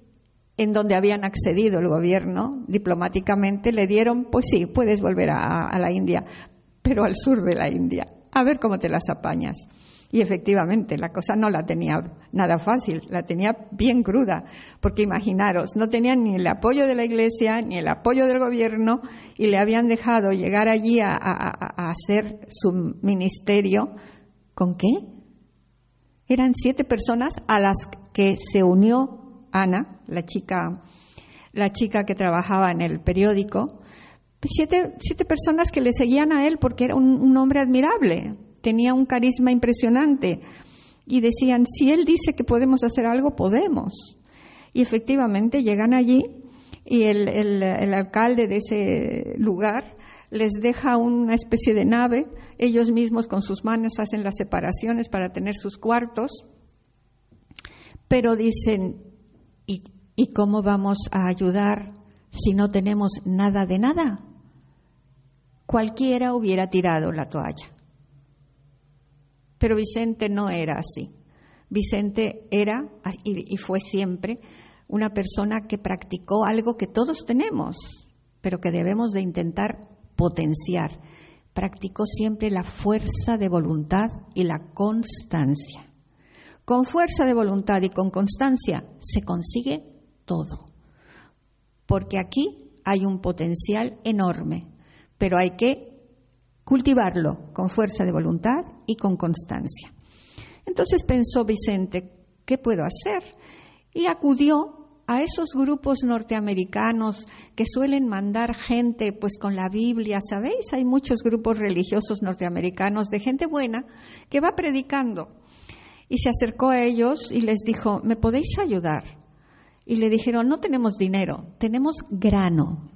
en donde habían accedido el gobierno diplomáticamente, le dieron, pues sí, puedes volver a, la India, pero al sur de la India, a ver cómo te las apañas. Y efectivamente, la cosa no la tenía nada fácil, la tenía bien cruda, porque imaginaros, no tenían ni el apoyo de la Iglesia, ni el apoyo del gobierno, y le habían dejado llegar allí a, hacer su ministerio. ¿Con qué? Eran siete personas a las que se unió Ana, la chica, la chica que trabajaba en el periódico, siete, siete personas que le seguían a él porque era un, hombre admirable, tenía un carisma impresionante y decían, si él dice que podemos hacer algo, podemos. Y efectivamente llegan allí y el, el, alcalde de ese lugar les deja una especie de nave, ellos mismos con sus manos hacen las separaciones para tener sus cuartos pero dicen, ¿y, ¿y cómo vamos a ayudar si no tenemos nada de nada? Cualquiera hubiera tirado la toalla. Pero Vicente no era así. Vicente era y fue siempre una persona que practicó algo que todos tenemos, pero que debemos de intentar potenciar. Practicó siempre la fuerza de voluntad y la constancia. Con fuerza de voluntad y con constancia se consigue todo. Porque aquí hay un potencial enorme, pero hay que cultivarlo con fuerza de voluntad y con constancia. Entonces pensó Vicente, ¿qué puedo hacer? Y acudió a esos grupos norteamericanos que suelen mandar gente pues con la Biblia, ¿sabéis? Hay muchos grupos religiosos norteamericanos de gente buena que va predicando y se acercó a ellos y les dijo, ¿me podéis ayudar? Y le dijeron, no tenemos dinero, tenemos grano,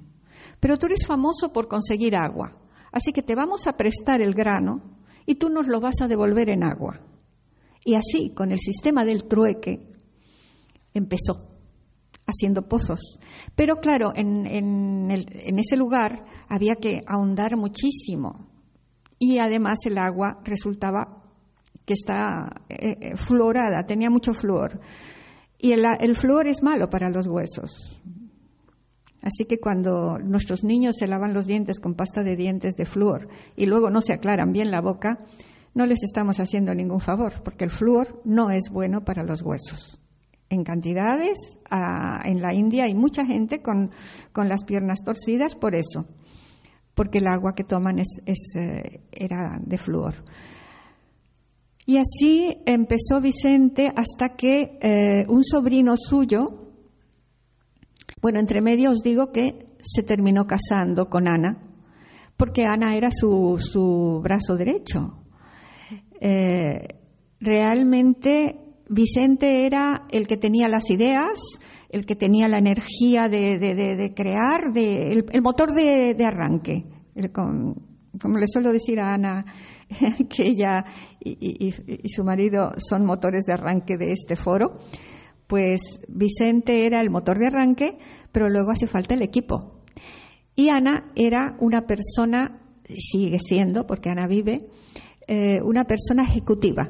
pero tú eres famoso por conseguir agua, así que te vamos a prestar el grano y tú nos lo vas a devolver en agua. Y así, con el sistema del trueque, empezó haciendo pozos. Pero claro, en, en ese lugar había que ahondar muchísimo y además el agua resultaba que está eh, eh, fluorada, tenía mucho flúor. Y el, el es malo para los huesos. Así que cuando nuestros niños se lavan los dientes con pasta de dientes de flúor y luego no se aclaran bien la boca, no les estamos haciendo ningún favor, porque el flúor no es bueno para los huesos. En cantidades, en la India hay mucha gente con, con las piernas torcidas por eso. porque el agua que toman es, eh, era de flúor. Y así empezó Vicente hasta que eh, un sobrino suyo, bueno, entre medio os digo que se terminó casando con Ana, porque Ana era su, su brazo derecho. Eh, realmente Vicente era el que tenía las ideas, el que tenía la energía de, crear, de, el, motor de, arranque. como le suelo decir a Ana, que ella y, su marido son motores de arranque de este foro, pues Vicente era el motor de arranque, pero luego hace falta el equipo. Y Ana era una persona, sigue siendo, porque Ana vive, eh, una persona ejecutiva.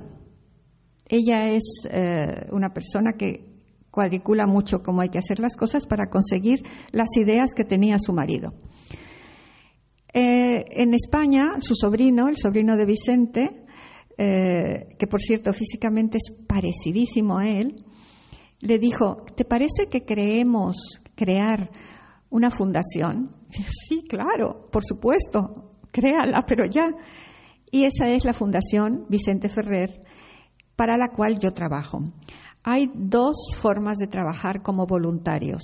Ella es eh, una persona que cuadricula mucho cómo hay que hacer las cosas para conseguir las ideas que tenía su marido. Eh, en España, su sobrino, el sobrino de Vicente, que por cierto físicamente es parecidísimo a él, le dijo, ¿te parece que creemos crear una fundación? sí, claro, por supuesto, créala, pero ya. Y esa es la Fundación Vicente Ferrer, para la cual yo trabajo. Hay dos formas de trabajar como voluntarios,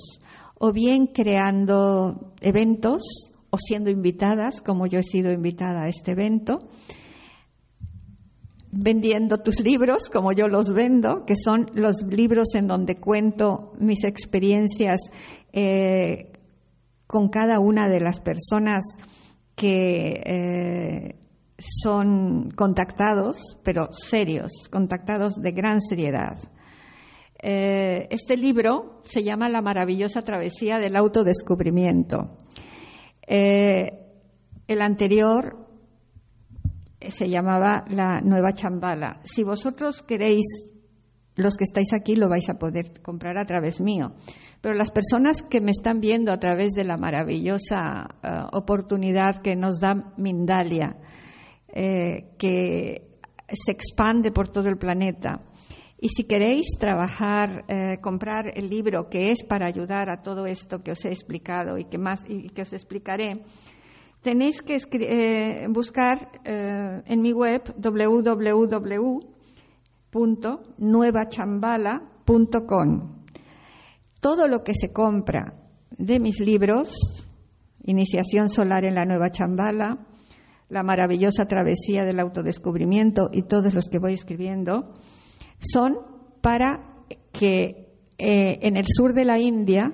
o bien creando eventos o siendo invitadas, como yo he sido invitada a este evento, vendiendo tus libros, como yo los vendo, que son los libros en donde cuento mis experiencias eh, con cada una de las personas que eh, son contactados, pero serios, contactados de gran seriedad. Eh, este libro se llama La maravillosa travesía del autodescubrimiento. El anterior se llamaba La nueva chambala. Si vosotros queréis, los que estáis aquí lo vais a poder comprar a través mío. Pero las personas que me están viendo a través de la maravillosa oportunidad que nos da Mindalia, que se expande por todo el planeta, y si queréis trabajar, eh, comprar el libro que es para ayudar a todo esto que os he explicado y que más y que os explicaré, tenéis que eh, buscar eh, en mi web www.nuevachambala.com. Todo lo que se compra de mis libros, Iniciación Solar en la Nueva Chambala, La maravillosa travesía del autodescubrimiento y todos los que voy escribiendo, son para que eh, en el sur de la India,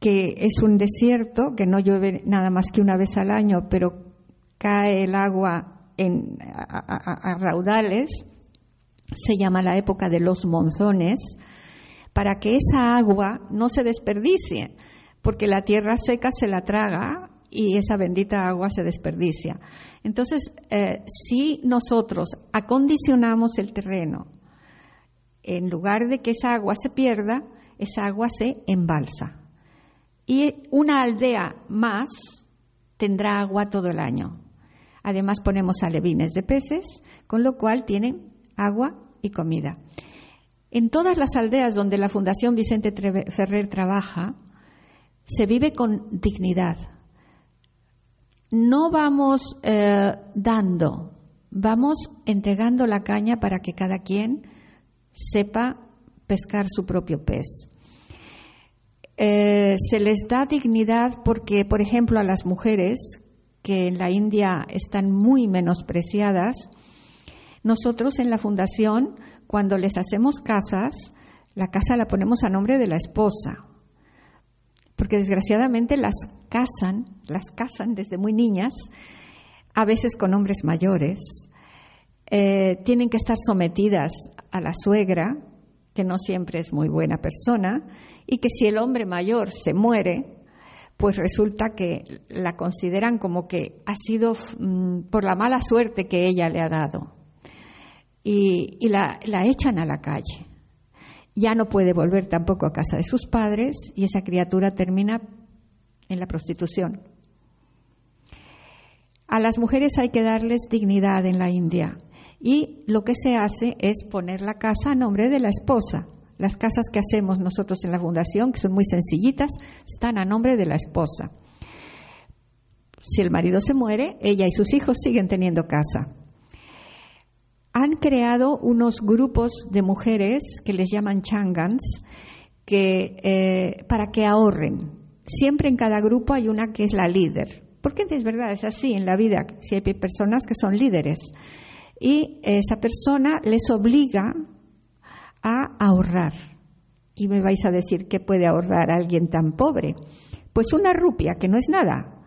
que es un desierto, que no llueve nada más que una vez al año, pero cae el agua en, a, raudales, se llama la época de los monzones, para que esa agua no se desperdicie, porque la tierra seca se la traga y esa bendita agua se desperdicia. Entonces, eh, si nosotros acondicionamos el terreno, en lugar de que esa agua se pierda, esa agua se embalsa. Y una aldea más tendrá agua todo el año. Además ponemos alevines de peces, con lo cual tienen agua y comida. En todas las aldeas donde la Fundación Vicente Ferrer trabaja, se vive con dignidad, no vamos eh, dando, vamos entregando la caña para que cada quien sepa pescar su propio pez. Eh, se les da dignidad porque, por ejemplo, a las mujeres que en la India están muy menospreciadas, nosotros en la fundación, cuando les hacemos casas, la casa la ponemos a nombre de la esposa, porque desgraciadamente las casan, las casan desde muy niñas, a veces con hombres mayores, eh, tienen que estar sometidas a la suegra, que no siempre es muy buena persona, y que si el hombre mayor se muere, pues resulta que la consideran como que ha sido mm, por la mala suerte que ella le ha dado. Y, la, la echan a la calle ya no puede volver tampoco a casa de sus padres y esa criatura termina en la prostitución. A las mujeres hay que darles dignidad en la India y lo que se hace es poner la casa a nombre de la esposa. Las casas que hacemos nosotros en la fundación, que son muy sencillitas, están a nombre de la esposa. Si el marido se muere, ella y sus hijos siguen teniendo casa. Han creado unos grupos de mujeres que les llaman changans que, eh, para que ahorren. Siempre en cada grupo hay una que es la líder. Porque es verdad, es así en la vida, si hay personas que son líderes. Y esa persona les obliga a ahorrar. Y me vais a decir, ¿qué puede ahorrar alguien tan pobre? Pues una rupia, que no es nada,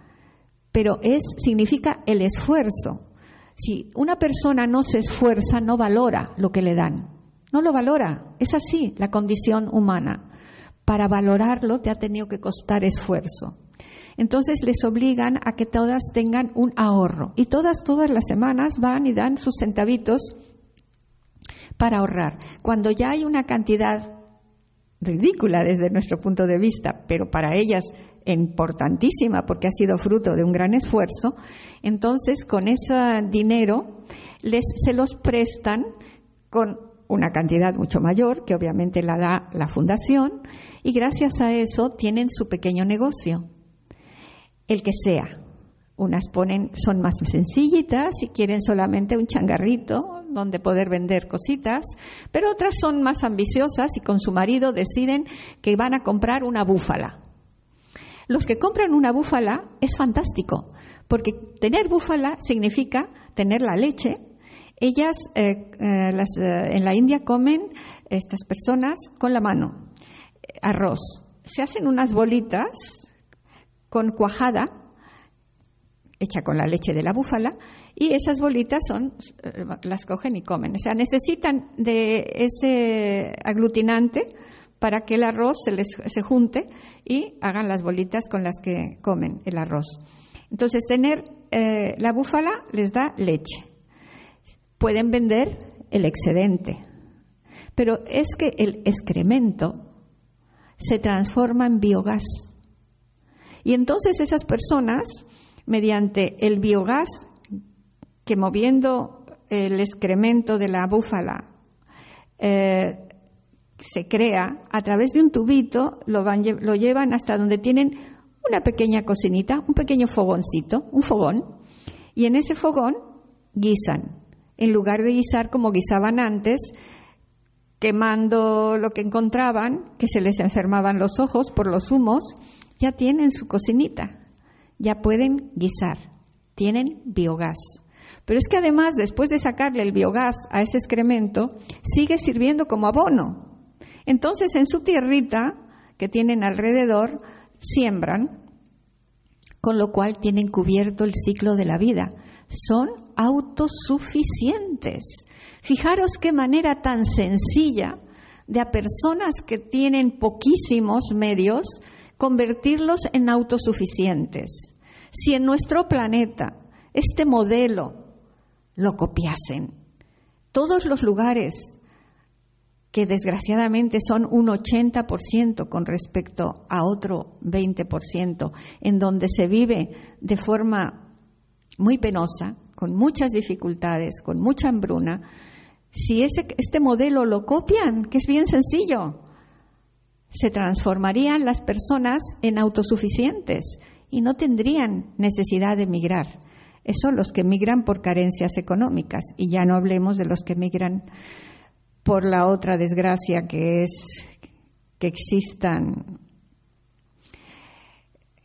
pero es, significa el esfuerzo. Si una persona no se esfuerza, no valora lo que le dan. No lo valora. Es así la condición humana. Para valorarlo te ha tenido que costar esfuerzo. Entonces les obligan a que todas tengan un ahorro. Y todas, todas las semanas van y dan sus centavitos para ahorrar. Cuando ya hay una cantidad ridícula desde nuestro punto de vista, pero para ellas importantísima porque ha sido fruto de un gran esfuerzo, entonces con ese dinero les, se los prestan con una cantidad mucho mayor, que obviamente la da la fundación, y gracias a eso tienen su pequeño negocio, el que sea. Unas ponen, son más sencillitas y quieren solamente un changarrito donde poder vender cositas, pero otras son más ambiciosas y con su marido deciden que van a comprar una búfala. Los que compran una búfala es fantástico, porque tener búfala significa tener la leche. Ellas eh, eh, las, eh, en la India comen, estas personas, con la mano, arroz. Se hacen unas bolitas con cuajada, hecha con la leche de la búfala, y esas bolitas son, las cogen y comen. O sea, necesitan de ese aglutinante para que el arroz se les se junte y hagan las bolitas con las que comen el arroz. Entonces, tener eh, la búfala les da leche. Pueden vender el excedente, pero es que el excremento se transforma en biogás. Y entonces esas personas, mediante el biogás, que moviendo el excremento de la búfala eh, se crea a través de un tubito, lo, van, lo llevan hasta donde tienen una pequeña cocinita, un pequeño fogoncito, un fogón, y en ese fogón guisan. En lugar de guisar como guisaban antes, quemando lo que encontraban, que se les enfermaban los ojos por los humos, ya tienen su cocinita, ya pueden guisar, tienen biogás. Pero es que además, después de sacarle el biogás a ese excremento, sigue sirviendo como abono. Entonces, en su tierrita que tienen alrededor, siembran, con lo cual tienen cubierto el ciclo de la vida. Son autosuficientes. Fijaros qué manera tan sencilla de a personas que tienen poquísimos medios convertirlos en autosuficientes. Si en nuestro planeta este modelo lo copiasen, todos los lugares que desgraciadamente son un 80% con respecto a otro 20%, en donde se vive de forma muy penosa, con muchas dificultades, con mucha hambruna, si ese, este modelo lo copian, que es bien sencillo, se transformarían las personas en autosuficientes y no tendrían necesidad de emigrar. Eso los que emigran por carencias económicas y ya no hablemos de los que emigran por la otra desgracia que es que existan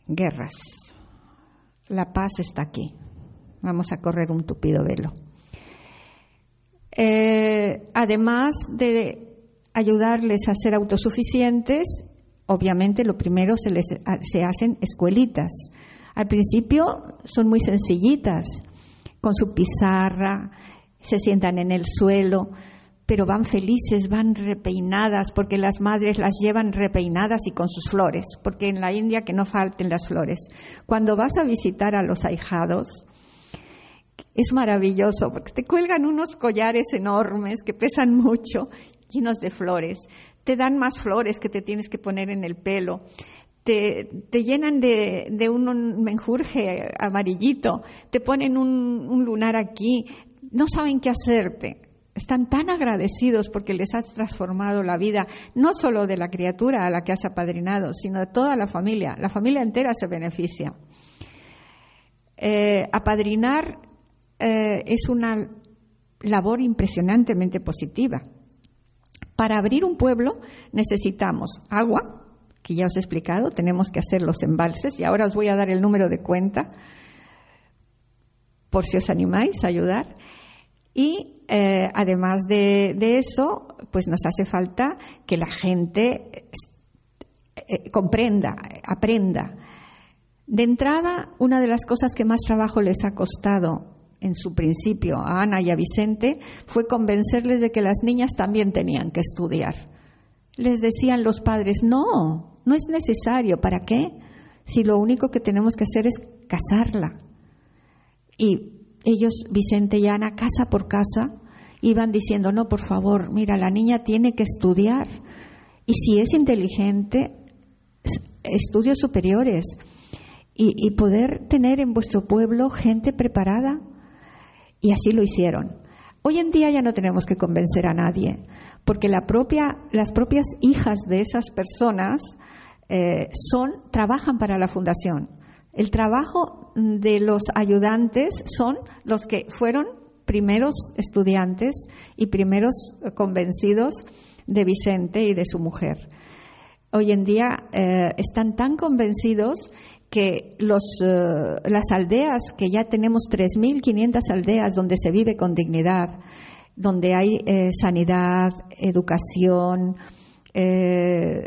guerras. La paz está aquí. Vamos a correr un tupido velo. Eh, además de ayudarles a ser autosuficientes, obviamente lo primero se les se hacen escuelitas. Al principio son muy sencillitas, con su pizarra, se sientan en el suelo, pero van felices, van repeinadas, porque las madres las llevan repeinadas y con sus flores, porque en la India que no falten las flores. Cuando vas a visitar a los ahijados, es maravilloso, porque te cuelgan unos collares enormes que pesan mucho, llenos de flores. Te dan más flores que te tienes que poner en el pelo. Te, llenan de, un menjurje amarillito, te ponen un lunar aquí, no saben qué hacerte están tan agradecidos porque les has transformado la vida, no solo de la criatura a la que has apadrinado, sino de toda la familia. La familia entera se beneficia. Eh, apadrinar eh, es una labor impresionantemente positiva. Para abrir un pueblo necesitamos agua, que ya os he explicado, tenemos que hacer los embalses y ahora os voy a dar el número de cuenta por si os animáis a ayudar. Y eh, además de, eso, pues nos hace falta que la gente eh, eh, comprenda, aprenda. De entrada, una de las cosas que más trabajo les ha costado en su principio a Ana y a Vicente fue convencerles de que las niñas también tenían que estudiar. Les decían los padres, no, no es necesario, ¿para qué? Si lo único que tenemos que hacer es casarla. Y ellos, Vicente y Ana, casa por casa, iban diciendo, no, por favor, mira, la niña tiene que estudiar. Y si es inteligente, estudios superiores. Y, y poder tener en vuestro pueblo gente preparada. Y así lo hicieron. Hoy en día ya no tenemos que convencer a nadie, porque la propia, las propias hijas de esas personas eh, son, trabajan para la fundación. El trabajo de los ayudantes son los que fueron primeros estudiantes y primeros convencidos de Vicente y de su mujer. Hoy en día eh, están tan convencidos que los, eh, las aldeas, que ya tenemos 3.500 aldeas donde se vive con dignidad, donde hay eh, sanidad, educación, eh,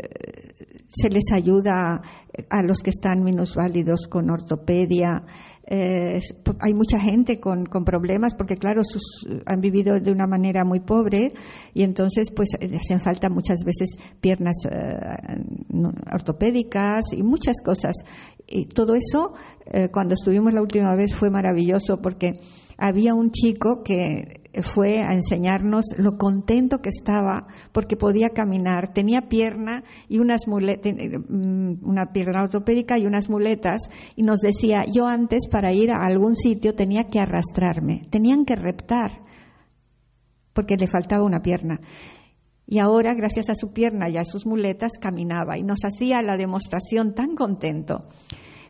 se les ayuda a los que están minusválidos con ortopedia. hay mucha gente con, problemas porque, claro, sus, han vivido de una manera muy pobre y entonces, pues, hacen falta muchas veces piernas ortopédicas y muchas cosas y todo eso, eh, cuando estuvimos la última vez, fue maravilloso porque había un chico que fue a enseñarnos lo contento que estaba porque podía caminar, tenía pierna y unas muletas, mm, una pierna ortopédica y unas muletas y nos decía, yo antes para ir a algún sitio tenía que arrastrarme, tenían que reptar porque le faltaba una pierna. Y ahora, gracias a su pierna y a sus muletas, caminaba y nos hacía la demostración tan contento.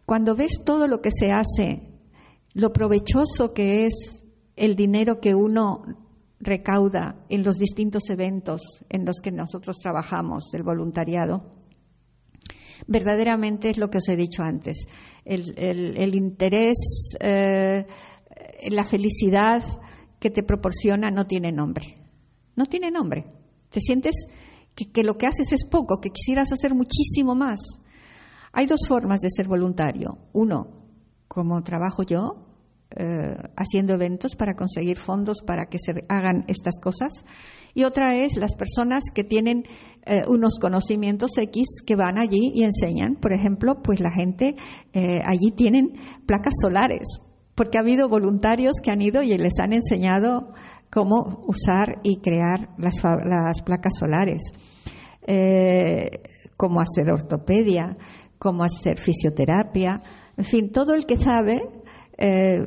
Cuando ves todo lo que se hace, lo provechoso que es el dinero que uno recauda en los distintos eventos en los que nosotros trabajamos, el voluntariado, verdaderamente es lo que os he dicho antes. El, interés, eh, la felicidad que te proporciona no tiene nombre. No tiene nombre. Te sientes que, lo que haces es poco, que quisieras hacer muchísimo más. Hay dos formas de ser voluntario. Uno, como trabajo yo, eh, haciendo eventos para conseguir fondos para que se hagan estas cosas. Y otra es las personas que tienen eh, unos conocimientos X que van allí y enseñan. Por ejemplo, pues la gente eh, allí tienen placas solares, porque ha habido voluntarios que han ido y les han enseñado cómo usar y crear las, placas solares, cómo hacer ortopedia cómo hacer fisioterapia, en fin, todo el que sabe eh,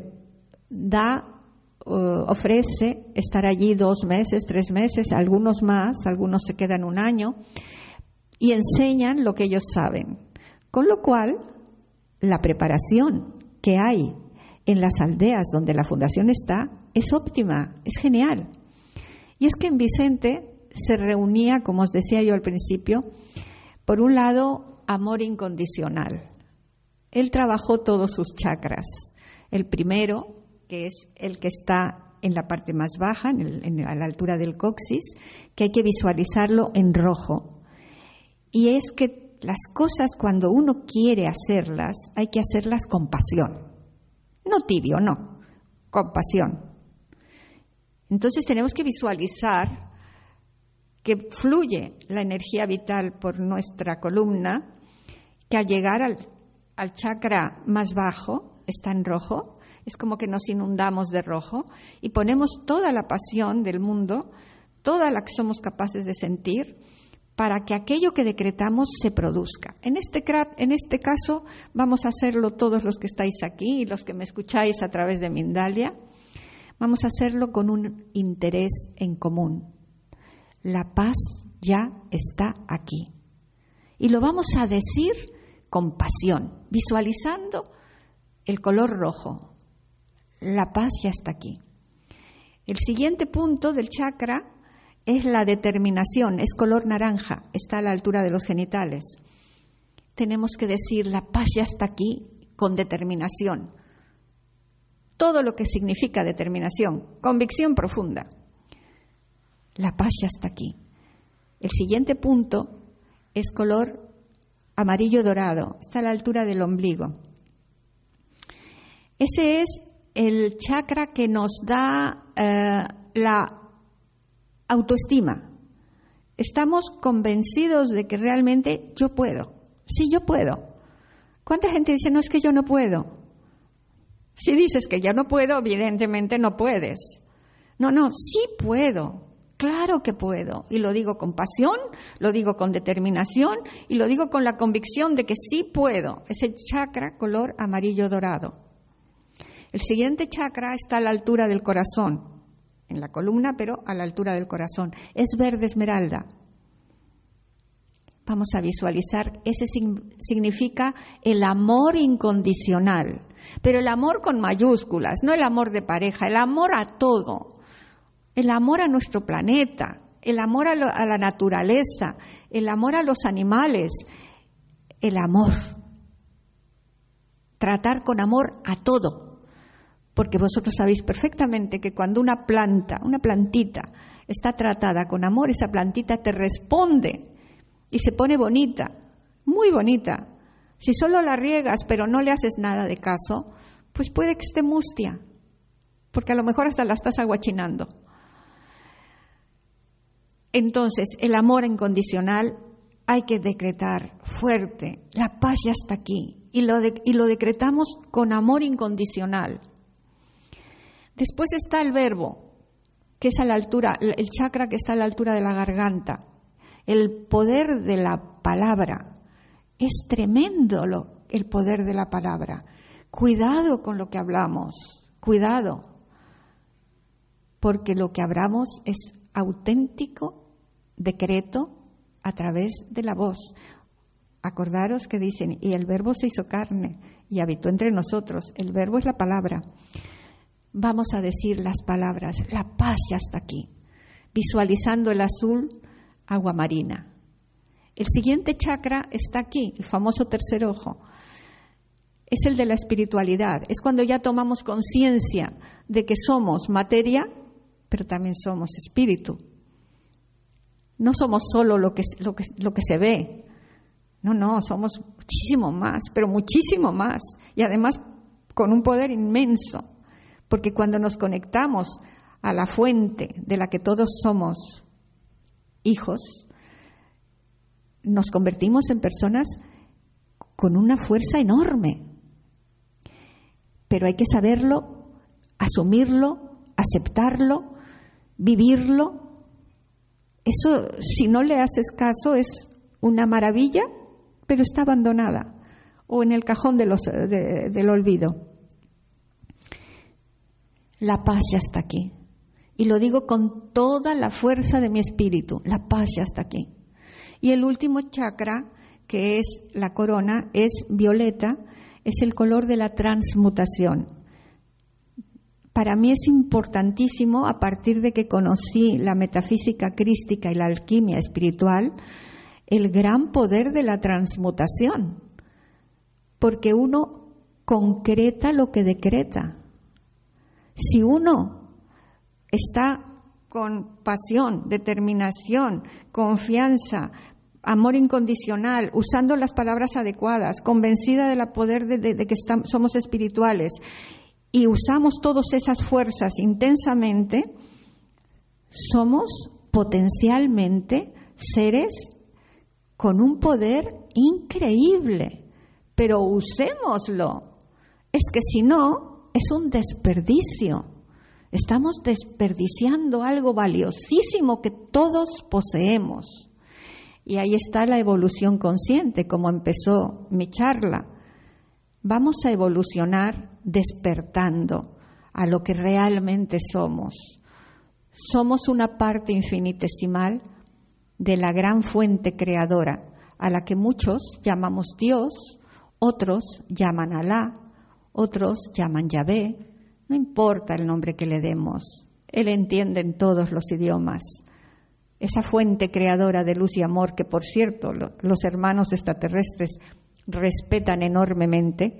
da, ofrece estar allí dos meses, tres meses, algunos más, algunos se quedan un año y enseñan lo que ellos saben. Con lo cual, la preparación que hay en las aldeas donde la fundación está es óptima, es genial. Y es que en Vicente se reunía, como os decía yo al principio, por un lado amor incondicional. Él trabajó todos sus chakras. El primero, que es el que está en la parte más baja, a la altura del coxis, que hay que visualizarlo en rojo. Y es que las cosas cuando uno quiere hacerlas, hay que hacerlas con pasión. No tibio, no, con pasión. Entonces tenemos que visualizar que fluye la energía vital por nuestra columna que al llegar al, chakra más bajo, está en rojo, es como que nos inundamos de rojo y ponemos toda la pasión del mundo, toda la que somos capaces de sentir, para que aquello que decretamos se produzca. En este, en este caso vamos a hacerlo todos los que estáis aquí y los que me escucháis a través de Mindalia. Vamos a hacerlo con un interés en común. La paz ya está aquí. Y lo vamos a decir con pasión, visualizando el color rojo. La paz ya está aquí. El siguiente punto del chakra es la determinación, es color naranja, está a la altura de los genitales. Tenemos que decir, la paz ya está aquí con determinación. Todo lo que significa determinación, convicción profunda. La paz ya está aquí. El siguiente punto es color amarillo dorado, está a la altura del ombligo. Ese es el chakra que nos da eh, la autoestima. Estamos convencidos de que realmente yo puedo. Sí, yo puedo. ¿Cuánta gente dice, no es que yo no puedo? Si dices que ya no puedo, evidentemente no puedes. No, no, sí puedo. Claro que puedo. Y lo digo con pasión, lo digo con determinación y lo digo con la convicción de que sí puedo. Ese chakra color amarillo dorado. El siguiente chakra está a la altura del corazón en la columna, pero a la altura del corazón. Es verde esmeralda. Vamos a visualizar, ese significa el amor incondicional, pero el amor con mayúsculas, no el amor de pareja, el amor a todo, el amor a nuestro planeta, el amor a, la naturaleza, el amor a los animales, el amor. Tratar con amor a todo, porque vosotros sabéis perfectamente que cuando una planta, una plantita, está tratada con amor, esa plantita te responde y se pone bonita, muy bonita. Si solo la riegas pero no le haces nada de caso, pues puede que esté mustia, porque a lo mejor hasta la estás aguachinando. Entonces, el amor incondicional hay que decretar fuerte, la paz ya está aquí, y lo, y lo decretamos con amor incondicional. Después está el verbo, que es a la altura, el chakra que está a la altura de la garganta. El poder de la palabra. Es tremendo el poder de la palabra. Cuidado con lo que hablamos, cuidado, porque lo que hablamos es auténtico decreto a través de la voz. Acordaros que dicen, y el verbo se hizo carne y habitó entre nosotros. El verbo es la palabra vamos a decir las palabras, la paz ya está aquí, visualizando el azul, agua marina. El siguiente chakra está aquí, el famoso tercer ojo. Es el de la espiritualidad. Es cuando ya tomamos conciencia de que somos materia, pero también somos espíritu. No somos solo lo que, lo que, lo que se ve. No, no, somos muchísimo más, pero muchísimo más. Y además con un poder inmenso. Porque cuando nos conectamos a la fuente de la que todos somos hijos, nos convertimos en personas con una fuerza enorme. Pero hay que saberlo, asumirlo, aceptarlo, vivirlo. Eso, si no le haces caso, es una maravilla, pero está abandonada o en el cajón de los, del olvido. La paz ya está aquí. Y lo digo con toda la fuerza de mi espíritu. La paz ya está aquí. Y el último chakra, que es la corona, es violeta, es el color de la transmutación. Para mí es importantísimo, a partir de que conocí la metafísica crística y la alquimia espiritual, el gran poder de la transmutación, porque uno concreta lo que decreta. Si uno está con pasión, determinación, confianza, amor incondicional, usando las palabras adecuadas, convencida del poder de, que somos espirituales y usamos todas esas fuerzas intensamente, somos potencialmente seres con un poder increíble, pero usémoslo. Es que si no, es un desperdicio. Estamos desperdiciando algo valiosísimo que todos poseemos. Y ahí está la evolución consciente, como empezó mi charla. Vamos a evolucionar despertando, a lo que realmente somos. Somos una parte infinitesimal de la gran fuente creadora, a la que muchos llamamos Dios, otros llaman Alá, otros llaman Yahvé, no importa el nombre que le demos, Él entiende en todos los idiomas. Esa fuente creadora de luz y amor que, por cierto, los hermanos extraterrestres respetan enormemente,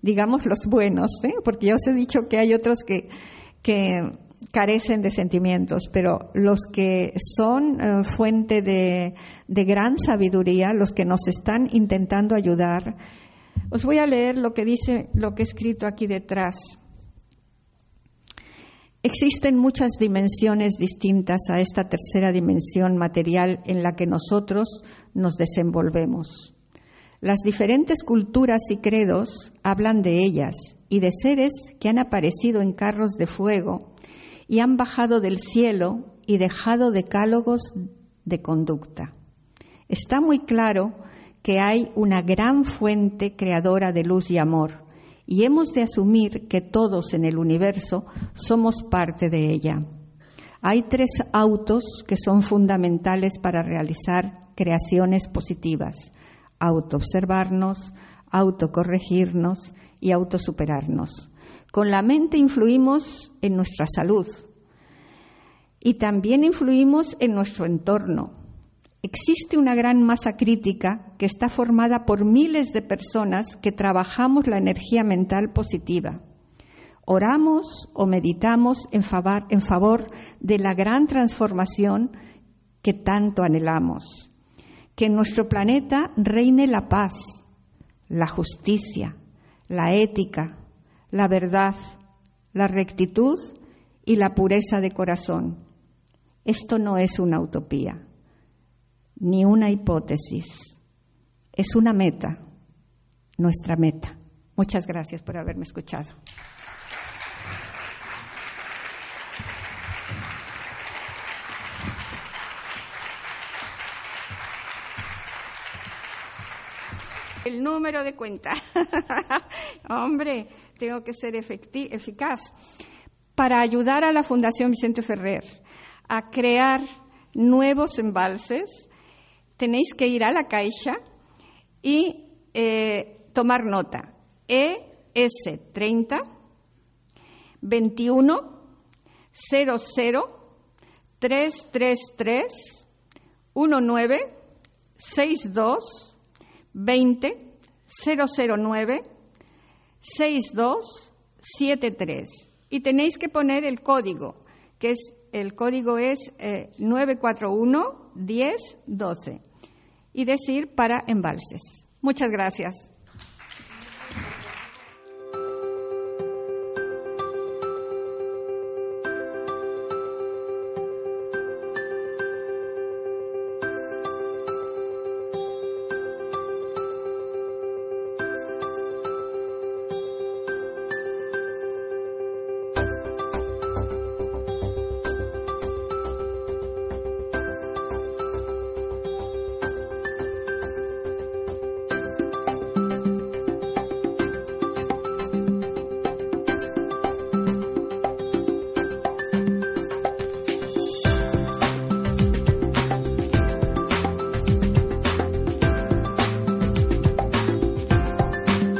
digamos los buenos, ¿eh? porque ya os he dicho que hay otros que, carecen de sentimientos, pero los que son eh, fuente de, de, gran sabiduría, los que nos están intentando ayudar, os voy a leer lo que dice, lo que he escrito aquí detrás. Existen muchas dimensiones distintas a esta tercera dimensión material en la que nosotros nos desenvolvemos. Las diferentes culturas y credos hablan de ellas y de seres que han aparecido en carros de fuego y han bajado del cielo y dejado decálogos de conducta. Está muy claro que hay una gran fuente creadora de luz y amor y hemos de asumir que todos en el universo somos parte de ella. Hay tres autos que son fundamentales para realizar creaciones positivas autoobservarnos, autocorregirnos y autosuperarnos. Con la mente influimos en nuestra salud y también influimos en nuestro entorno. Existe una gran masa crítica que está formada por miles de personas que trabajamos la energía mental positiva. Oramos o meditamos en favor, favor de la gran transformación que tanto anhelamos que en nuestro planeta reine la paz, la justicia, la ética, la verdad, la rectitud y la pureza de corazón. Esto no es una utopía, ni una hipótesis, es una meta, nuestra meta. Muchas gracias por haberme escuchado. El número de cuenta. Hombre, tengo que ser eficaz. Para ayudar a la Fundación Vicente Ferrer a crear nuevos embalses, tenéis que ir a la caixa y eh, tomar nota. ES 30 21 00 333 19 62 20 009 6273 y tenéis que poner el código, que es el código es 941 1012 y decir para embalses. Muchas gracias.